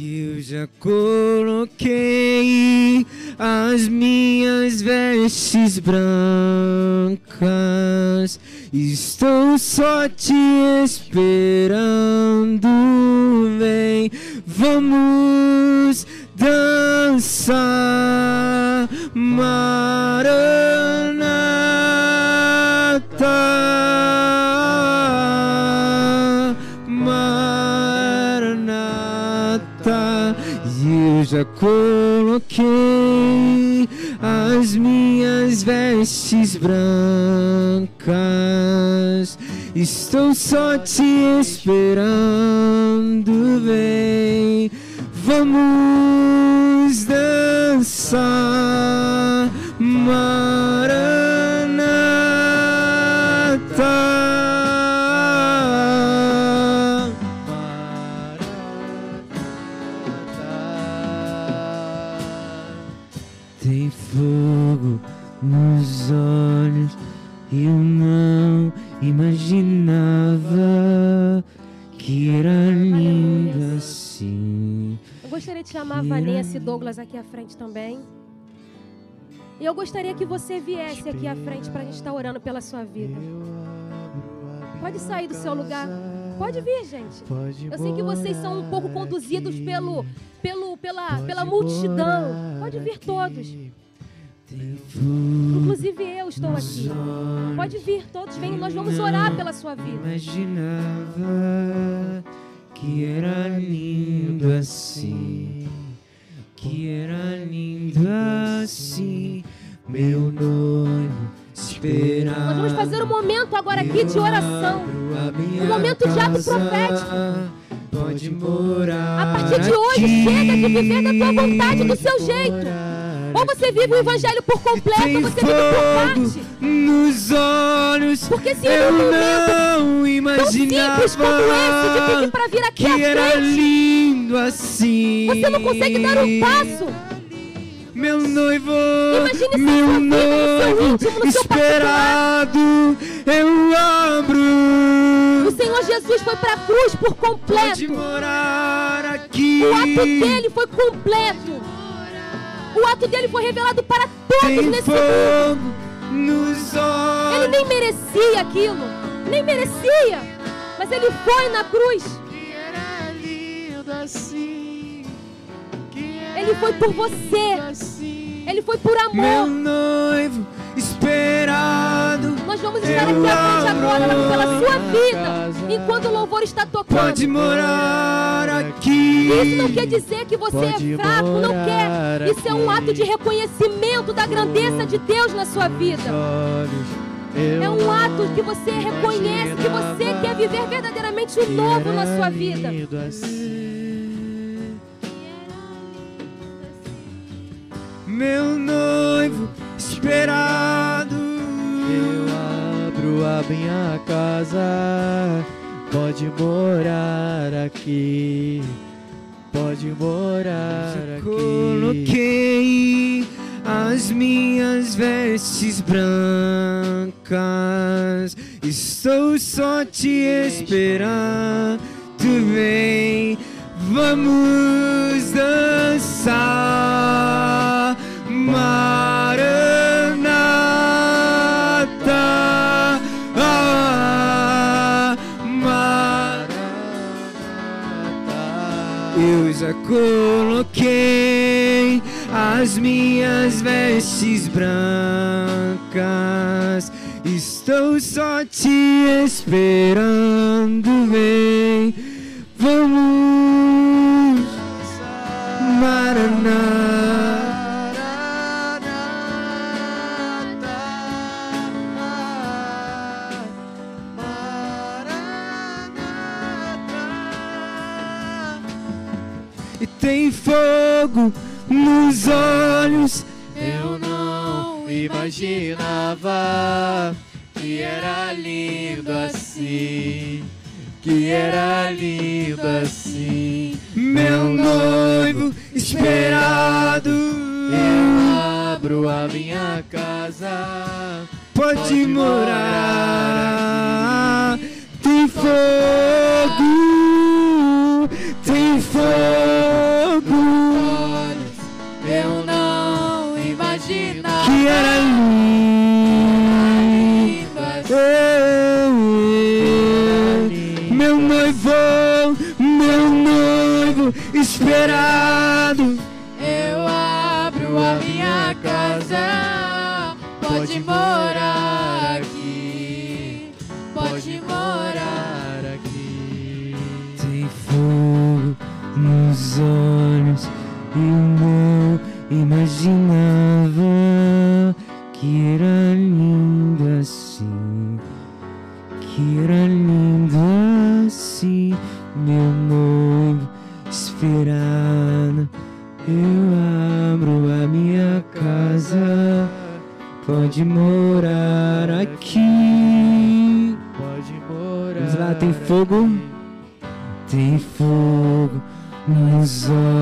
Eu já coloquei as minhas vestes brancas. Estou só te esperando. Vem, vamos dançar. Maranata. Coloquei as minhas vestes brancas. Estou só te esperando, vem. Vamos dançar. Maranata. A Vanessa e Douglas aqui à frente também. E eu gostaria que você viesse aqui à frente para a gente estar orando pela sua vida. Pode sair do seu lugar. Pode vir, gente. Eu sei que vocês são um pouco conduzidos pelo, pelo, pela, pela multidão. Pode vir todos. Inclusive eu estou aqui. Pode vir, todos venham. Nós vamos orar pela sua vida. Imaginava que era lindo assim, que era lindo assim, meu noivo esperava. Nós vamos fazer um momento agora aqui de oração. Um momento de ato profético. Pode morar A partir de hoje, aqui. chega de viver da tua vontade, do seu jeito. Ou você vive o evangelho por completo, ou você vive por parte. nos olhos. Porque se eu não Tão imaginava simples como esse de pedir para vir aqui à frente, assim. você não consegue dar um passo. Meu noivo, meu noivo, íntimo, esperado, eu abro. O Senhor Jesus foi para a cruz por Pode completo. morar aqui. O ato dele foi completo. O ato dele foi revelado para todos Tem nesse mundo. nos Ele olhos. nem merecia aquilo. Nem merecia. Mas ele foi na cruz. Ele foi por você. assim. Ele foi por Meu amor. noivo esperado. Nós vamos estar aqui à frente agora pela sua vida, enquanto o louvor está tocando. Pode morar aqui. Isso não quer dizer que você é fraco, não quer. Isso é um ato de reconhecimento da grandeza de Deus na sua vida. É um ato que você reconhece que você quer viver verdadeiramente o novo na sua vida. assim. Meu noivo esperado. Eu abro a minha casa. Pode morar aqui. Pode morar aqui. Coloquei as minhas vestes brancas. Estou só te esperando. Vem, vamos dançar. Maranata. Ah, Maranata. Eu já coloquei as minhas vestes brancas. Estou só te esperando, vem. Vamos, Maranata. Tem fogo nos olhos. Eu não imaginava que era lindo assim. Que era lindo assim. Meu noivo esperado. Eu abro a minha casa. Pode morar. Tem fogo. Esperado. Eu abro a minha casa, pode morar aqui, pode morar aqui. Tem fogo nos olhos. Eu não imaginava Pode morar aqui. Pode morar. Vamos lá, tem fogo. Tem fogo nos olhos.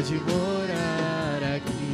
Pode morar aqui.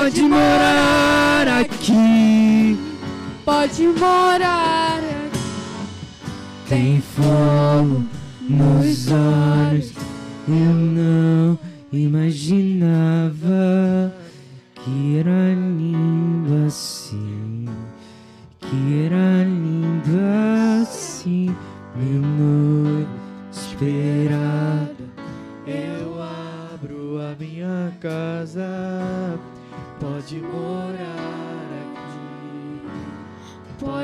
Pode morar aqui, pode morar aqui. Tem fogo nos olhos, eu não imaginava que era lindo assim, que era lindo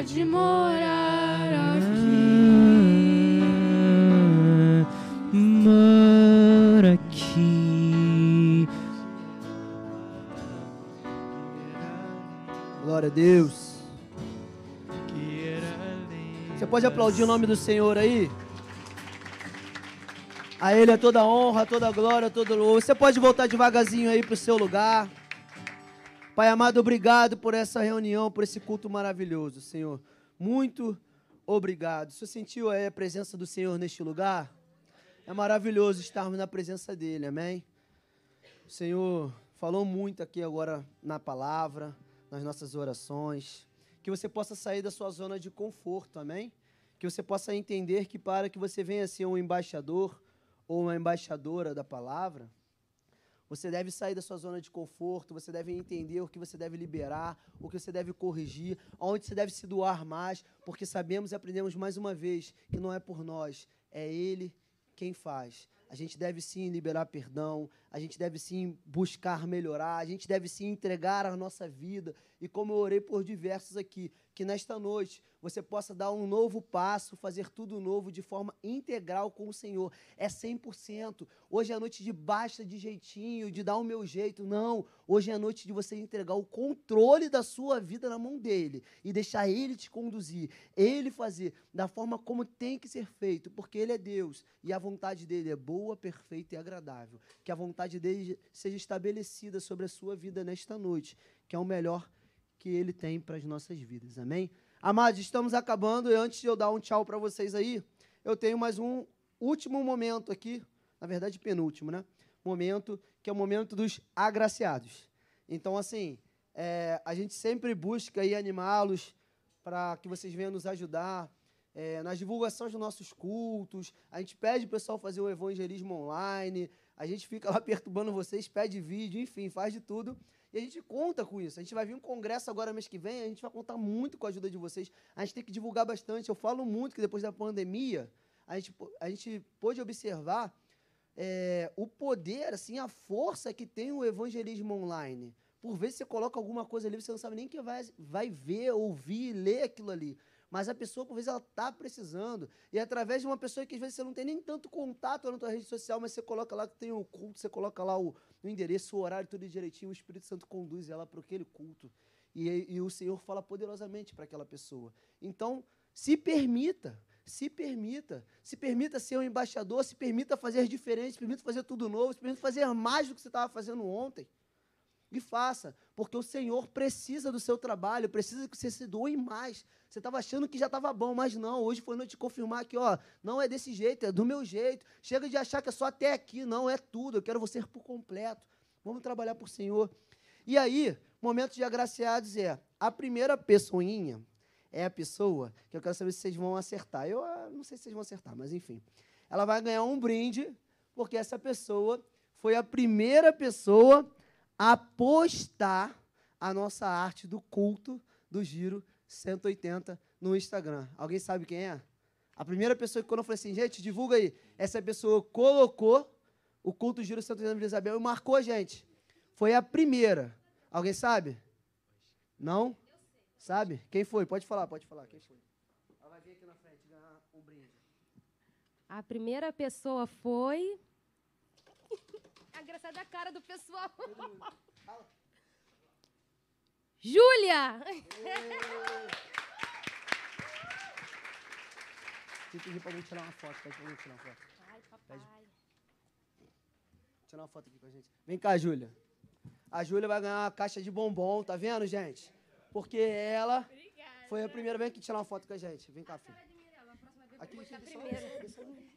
pode morar aqui. Mora aqui. Glória a Deus. Você pode aplaudir o nome do Senhor aí? A Ele é toda honra, toda glória, todo louvor. Você pode voltar devagarzinho aí para o seu lugar. Pai amado, obrigado por essa reunião, por esse culto maravilhoso, Senhor. Muito obrigado. Você sentiu a presença do Senhor neste lugar? É maravilhoso estarmos na presença dEle, amém? O Senhor falou muito aqui agora na palavra, nas nossas orações. Que você possa sair da sua zona de conforto, amém? Que você possa entender que para que você venha ser um embaixador ou uma embaixadora da palavra, você deve sair da sua zona de conforto, você deve entender o que você deve liberar, o que você deve corrigir, onde você deve se doar mais, porque sabemos e aprendemos mais uma vez que não é por nós, é Ele quem faz. A gente deve sim liberar perdão, a gente deve sim buscar melhorar, a gente deve sim entregar a nossa vida. E como eu orei por diversos aqui, que nesta noite você possa dar um novo passo, fazer tudo novo de forma integral com o Senhor. É 100%. Hoje é a noite de basta de jeitinho, de dar o meu jeito. Não. Hoje é a noite de você entregar o controle da sua vida na mão dele e deixar ele te conduzir, ele fazer da forma como tem que ser feito, porque ele é Deus e a vontade dele é boa, perfeita e agradável. Que a vontade dele seja estabelecida sobre a sua vida nesta noite, que é o melhor que ele tem para as nossas vidas. Amém? Amados, estamos acabando e antes de eu dar um tchau para vocês aí, eu tenho mais um último momento aqui, na verdade penúltimo, né? Momento que é o momento dos agraciados. Então, assim, é, a gente sempre busca aí animá-los para que vocês venham nos ajudar é, nas divulgações dos nossos cultos. A gente pede o pessoal fazer o evangelismo online. A gente fica lá *laughs* perturbando vocês, pede vídeo, enfim, faz de tudo e a gente conta com isso. A gente vai vir um congresso agora mês que vem, a gente vai contar muito com a ajuda de vocês. A gente tem que divulgar bastante. Eu falo muito que depois da pandemia, a gente, a gente pôde observar é, o poder, assim, a força que tem o evangelismo online. Por vezes você coloca alguma coisa ali, você não sabe nem que vai, vai ver, ouvir, ler aquilo ali. Mas a pessoa, por vezes, ela está precisando. E através de uma pessoa que às vezes você não tem nem tanto contato na tua rede social, mas você coloca lá que tem o culto, você coloca lá o, o endereço, o horário, tudo direitinho, o Espírito Santo conduz ela para aquele culto. E, e o Senhor fala poderosamente para aquela pessoa. Então, se permita, se permita, se permita ser um embaixador, se permita fazer diferente, se permita fazer tudo novo, se permita fazer mais do que você estava fazendo ontem. E faça, porque o Senhor precisa do seu trabalho, precisa que você se doe mais. Você estava achando que já estava bom, mas não. Hoje foi noite de confirmar que, ó, não é desse jeito, é do meu jeito. Chega de achar que é só até aqui, não, é tudo. Eu quero você por completo. Vamos trabalhar por Senhor. E aí, momento de agraciados é a primeira pessoinha é a pessoa que eu quero saber se vocês vão acertar. Eu ah, não sei se vocês vão acertar, mas enfim. Ela vai ganhar um brinde, porque essa pessoa foi a primeira pessoa a postar a nossa arte do culto do Giro 180 no Instagram. Alguém sabe quem é? A primeira pessoa que quando eu falei assim, gente, divulga aí. Essa pessoa colocou o culto Giro 180 de Isabel e marcou a gente. Foi a primeira. Alguém sabe? Não? Sabe? Quem foi? Pode falar, pode falar. Quem foi? Ela vai vir aqui na frente ganhar um brinde. A primeira pessoa foi. Engraçada a cara do pessoal. Júlia! Vou pedir para alguém tirar uma foto. Pede alguém tirar uma foto. Ai, papai. Pede. Tirar uma foto aqui com a gente. Vem cá, Júlia. a Júlia vai ganhar uma caixa de bombom, tá vendo, gente? Porque ela foi a primeira vez que tirar uma foto com a gente. Vem cá, filho. Aqui, aqui, aqui.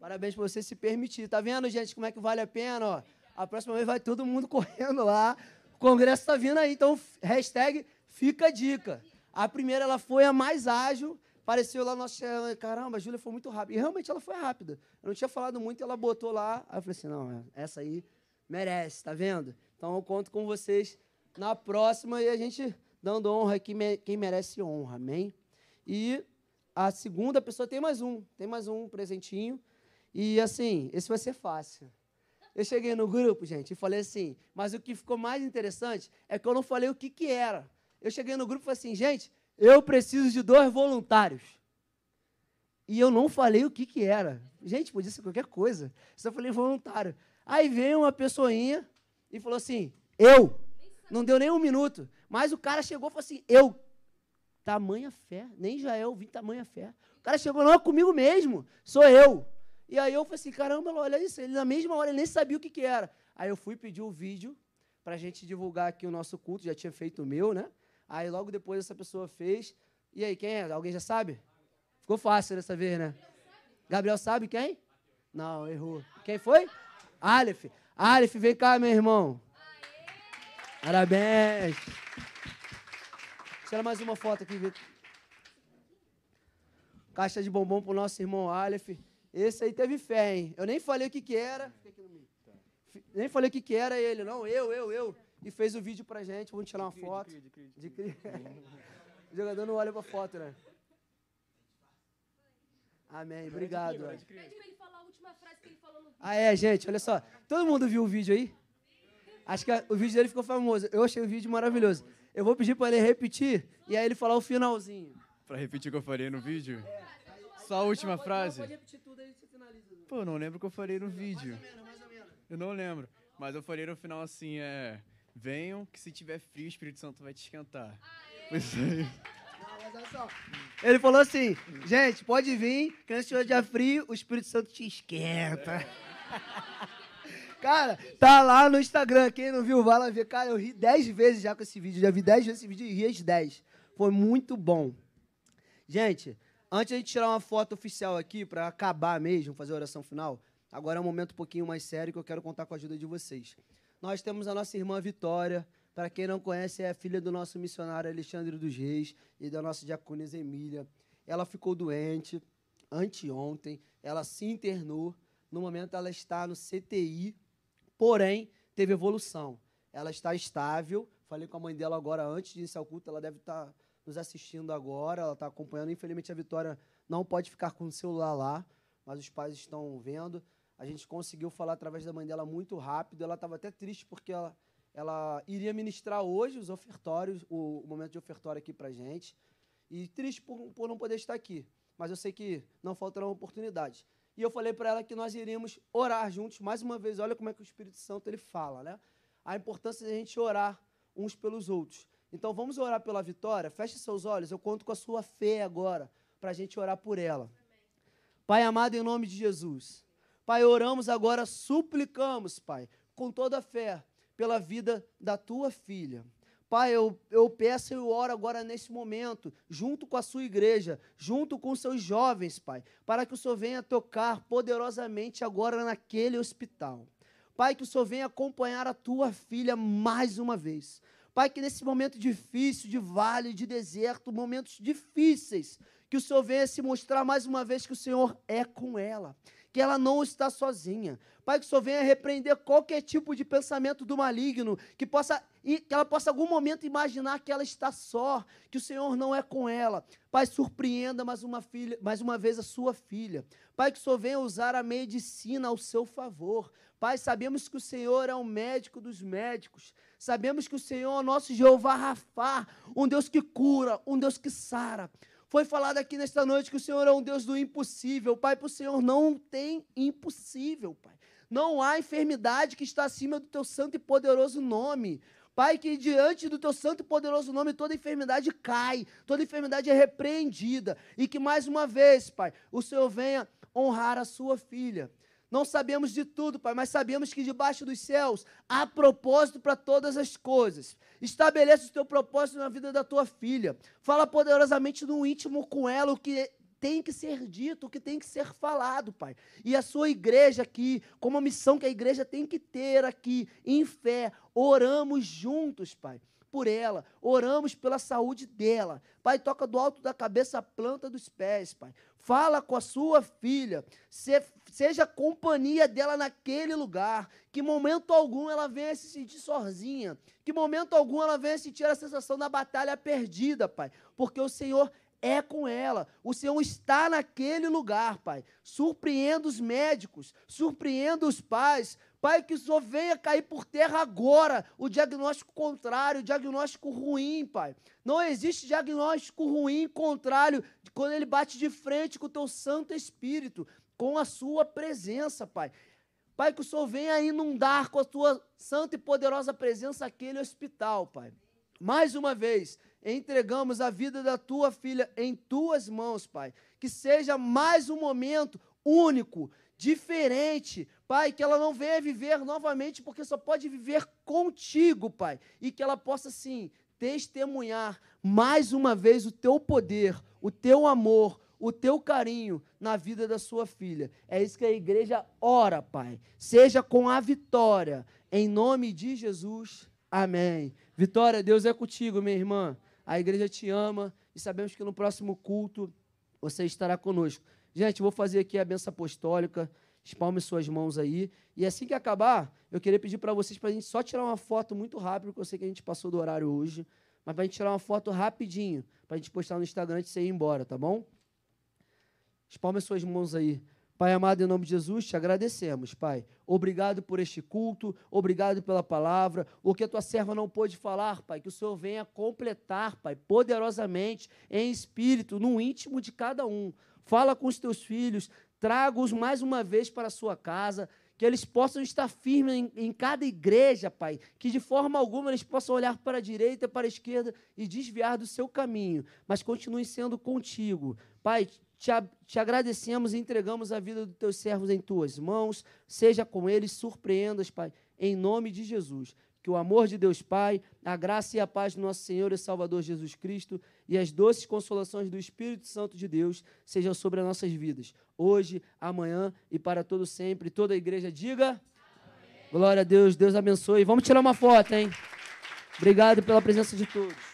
Parabéns por você se permitir. Tá vendo, gente, como é que vale a pena, ó? A próxima vez vai todo mundo *laughs* correndo lá. O congresso tá vindo aí, então hashtag fica a dica. A primeira, ela foi a mais ágil. Apareceu lá, nossa, caramba, a Júlia foi muito rápida. E realmente ela foi rápida. Eu não tinha falado muito, ela botou lá. Aí eu falei assim, não, essa aí merece, tá vendo? Então eu conto com vocês na próxima e a gente dando honra aqui, quem merece honra, amém? E a segunda pessoa tem mais um, tem mais um presentinho. E assim, esse vai ser fácil. Eu cheguei no grupo, gente, e falei assim, mas o que ficou mais interessante é que eu não falei o que, que era. Eu cheguei no grupo e falei assim, gente, eu preciso de dois voluntários. E eu não falei o que, que era. Gente, podia ser qualquer coisa. Só falei voluntário. Aí veio uma pessoinha e falou assim, eu. Não deu nem um minuto. Mas o cara chegou e falou assim, eu. Tamanha fé. Nem já eu vi tamanha fé. O cara chegou, não, é comigo mesmo. Sou eu. E aí eu falei assim, caramba, olha isso. Ele na mesma hora ele nem sabia o que, que era. Aí eu fui pedir o vídeo para a gente divulgar aqui o nosso culto. Já tinha feito o meu, né? Aí logo depois essa pessoa fez. E aí, quem é? Alguém já sabe? Ficou fácil dessa vez, né? Gabriel sabe quem? Não, errou. Quem foi? Aleph. Aleph, vem cá, meu irmão. Parabéns. Tira mais uma foto aqui, Vitor. Caixa de bombom pro nosso irmão Aleph. Esse aí teve fé, hein? Eu nem falei o que, que era. Nem falei o que, que era ele, não. Eu, eu, eu. E fez o vídeo pra gente. Vamos tirar uma foto. De cria. o jogador não olha pra foto, né? Amém. Obrigado. Pede pra ele falar a última frase que ele falou no vídeo. Ah, é, gente. Olha só. Todo mundo viu o vídeo aí? Acho que o vídeo dele ficou famoso. Eu achei o vídeo maravilhoso. Eu vou pedir para ele repetir e aí ele falar o finalzinho. Para repetir o que eu falei no vídeo? É. Só a última não, frase? Pode repetir tudo aí você finaliza. Pô, não lembro o que eu falei no vídeo. Mais ou menos, mais ou menos. Eu não lembro. Mas eu falei no final assim, é... Venham, que se tiver frio, o Espírito Santo vai te esquentar. Isso aí. Ele falou assim, gente, pode vir, que se tiver dia frio, o Espírito Santo te esquenta. *laughs* Cara, tá lá no Instagram, quem não viu, vai lá ver. Cara, eu ri dez vezes já com esse vídeo, já vi dez vezes esse vídeo e ri as dez. Foi muito bom. Gente, Antes de a gente tirar uma foto oficial aqui, para acabar mesmo, fazer a oração final, agora é um momento um pouquinho mais sério que eu quero contar com a ajuda de vocês. Nós temos a nossa irmã Vitória, para quem não conhece, é a filha do nosso missionário Alexandre dos Reis e da nossa diaconisa Emília. Ela ficou doente anteontem, ela se internou. No momento, ela está no CTI, porém, teve evolução. Ela está estável. Falei com a mãe dela agora, antes de iniciar o culto, ela deve estar nos assistindo agora, ela está acompanhando. Infelizmente, a Vitória não pode ficar com o celular lá, mas os pais estão vendo. A gente conseguiu falar através da mãe dela muito rápido. Ela estava até triste porque ela, ela iria ministrar hoje os ofertórios, o, o momento de ofertório aqui para gente. E triste por, por não poder estar aqui. Mas eu sei que não faltarão oportunidades. E eu falei para ela que nós iríamos orar juntos. Mais uma vez, olha como é que o Espírito Santo ele fala, né? A importância de a gente orar uns pelos outros. Então vamos orar pela vitória. Feche seus olhos, eu conto com a sua fé agora, para a gente orar por ela. Pai amado, em nome de Jesus. Pai, oramos agora, suplicamos, Pai, com toda a fé, pela vida da tua filha. Pai, eu, eu peço e eu oro agora nesse momento, junto com a sua igreja, junto com os seus jovens, Pai, para que o Senhor venha tocar poderosamente agora naquele hospital. Pai, que o Senhor venha acompanhar a tua filha mais uma vez. Pai, que nesse momento difícil, de vale, de deserto, momentos difíceis, que o Senhor venha se mostrar mais uma vez que o Senhor é com ela, que ela não está sozinha. Pai, que o Senhor venha repreender qualquer tipo de pensamento do maligno, que possa que ela possa algum momento imaginar que ela está só, que o Senhor não é com ela. Pai, surpreenda mais uma filha, mais uma vez a sua filha. Pai, que o Senhor venha usar a medicina ao seu favor. Pai, sabemos que o Senhor é o médico dos médicos. Sabemos que o Senhor é o nosso Jeová Rafá, um Deus que cura, um Deus que sara. Foi falado aqui nesta noite que o Senhor é um Deus do impossível. Pai, para o Senhor não tem impossível, Pai. Não há enfermidade que está acima do teu santo e poderoso nome. Pai, que diante do teu santo e poderoso nome toda enfermidade cai, toda enfermidade é repreendida. E que mais uma vez, Pai, o Senhor venha honrar a sua filha. Não sabemos de tudo, Pai, mas sabemos que debaixo dos céus há propósito para todas as coisas. Estabelece o teu propósito na vida da tua filha. Fala poderosamente no íntimo com ela o que tem que ser dito, o que tem que ser falado, Pai. E a sua igreja aqui, como a missão que a igreja tem que ter aqui, em fé, oramos juntos, Pai por ela, oramos pela saúde dela. Pai, toca do alto da cabeça a planta dos pés, Pai. Fala com a sua filha, se, seja companhia dela naquele lugar. Que momento algum ela venha se sentir sozinha. Que momento algum ela venha sentir a sensação da batalha perdida, Pai. Porque o Senhor é com ela. O Senhor está naquele lugar, Pai. Surpreenda os médicos, surpreenda os pais, Pai, que Senhor venha cair por terra agora o diagnóstico contrário, o diagnóstico ruim, Pai. Não existe diagnóstico ruim contrário quando ele bate de frente com o teu Santo Espírito, com a sua presença, Pai. Pai, que o Senhor venha inundar com a tua santa e poderosa presença aquele hospital, Pai. Mais uma vez, entregamos a vida da tua filha em tuas mãos, Pai. Que seja mais um momento único, diferente, Pai, que ela não venha viver novamente, porque só pode viver contigo, Pai, e que ela possa, sim, testemunhar mais uma vez o teu poder, o teu amor, o teu carinho na vida da sua filha. É isso que a igreja ora, Pai. Seja com a vitória, em nome de Jesus. Amém. Vitória, Deus é contigo, minha irmã. A igreja te ama e sabemos que no próximo culto você estará conosco. Gente, vou fazer aqui a benção apostólica. Espalme suas mãos aí. E assim que acabar, eu queria pedir para vocês para a gente só tirar uma foto muito rápido, porque eu sei que a gente passou do horário hoje. Mas para a gente tirar uma foto rapidinho, para a gente postar no Instagram antes de você ir embora, tá bom? Espalme suas mãos aí. Pai amado, em nome de Jesus, te agradecemos, Pai. Obrigado por este culto, obrigado pela palavra. O que a tua serva não pôde falar, Pai, que o Senhor venha completar, Pai, poderosamente, em espírito, no íntimo de cada um. Fala com os teus filhos, traga-os mais uma vez para a sua casa, que eles possam estar firmes em, em, cada igreja, Pai, que de forma alguma eles possam olhar para a direita, para a esquerda e desviar do seu caminho, mas continuem sendo contigo. Pai, te, te agradecemos e entregamos a vida dos teus servos em tuas mãos, seja com eles, surpreendas, Pai, em nome de Jesus. Que o amor de Deus Pai, a graça e a paz do nosso Senhor e Salvador Jesus Cristo e as doces consolações do Espírito Santo de Deus sejam sobre as nossas vidas, hoje, amanhã e para todo sempre. Toda a igreja diga: Amém. Glória a Deus, Deus abençoe. Vamos tirar uma foto, hein? Obrigado pela presença de todos.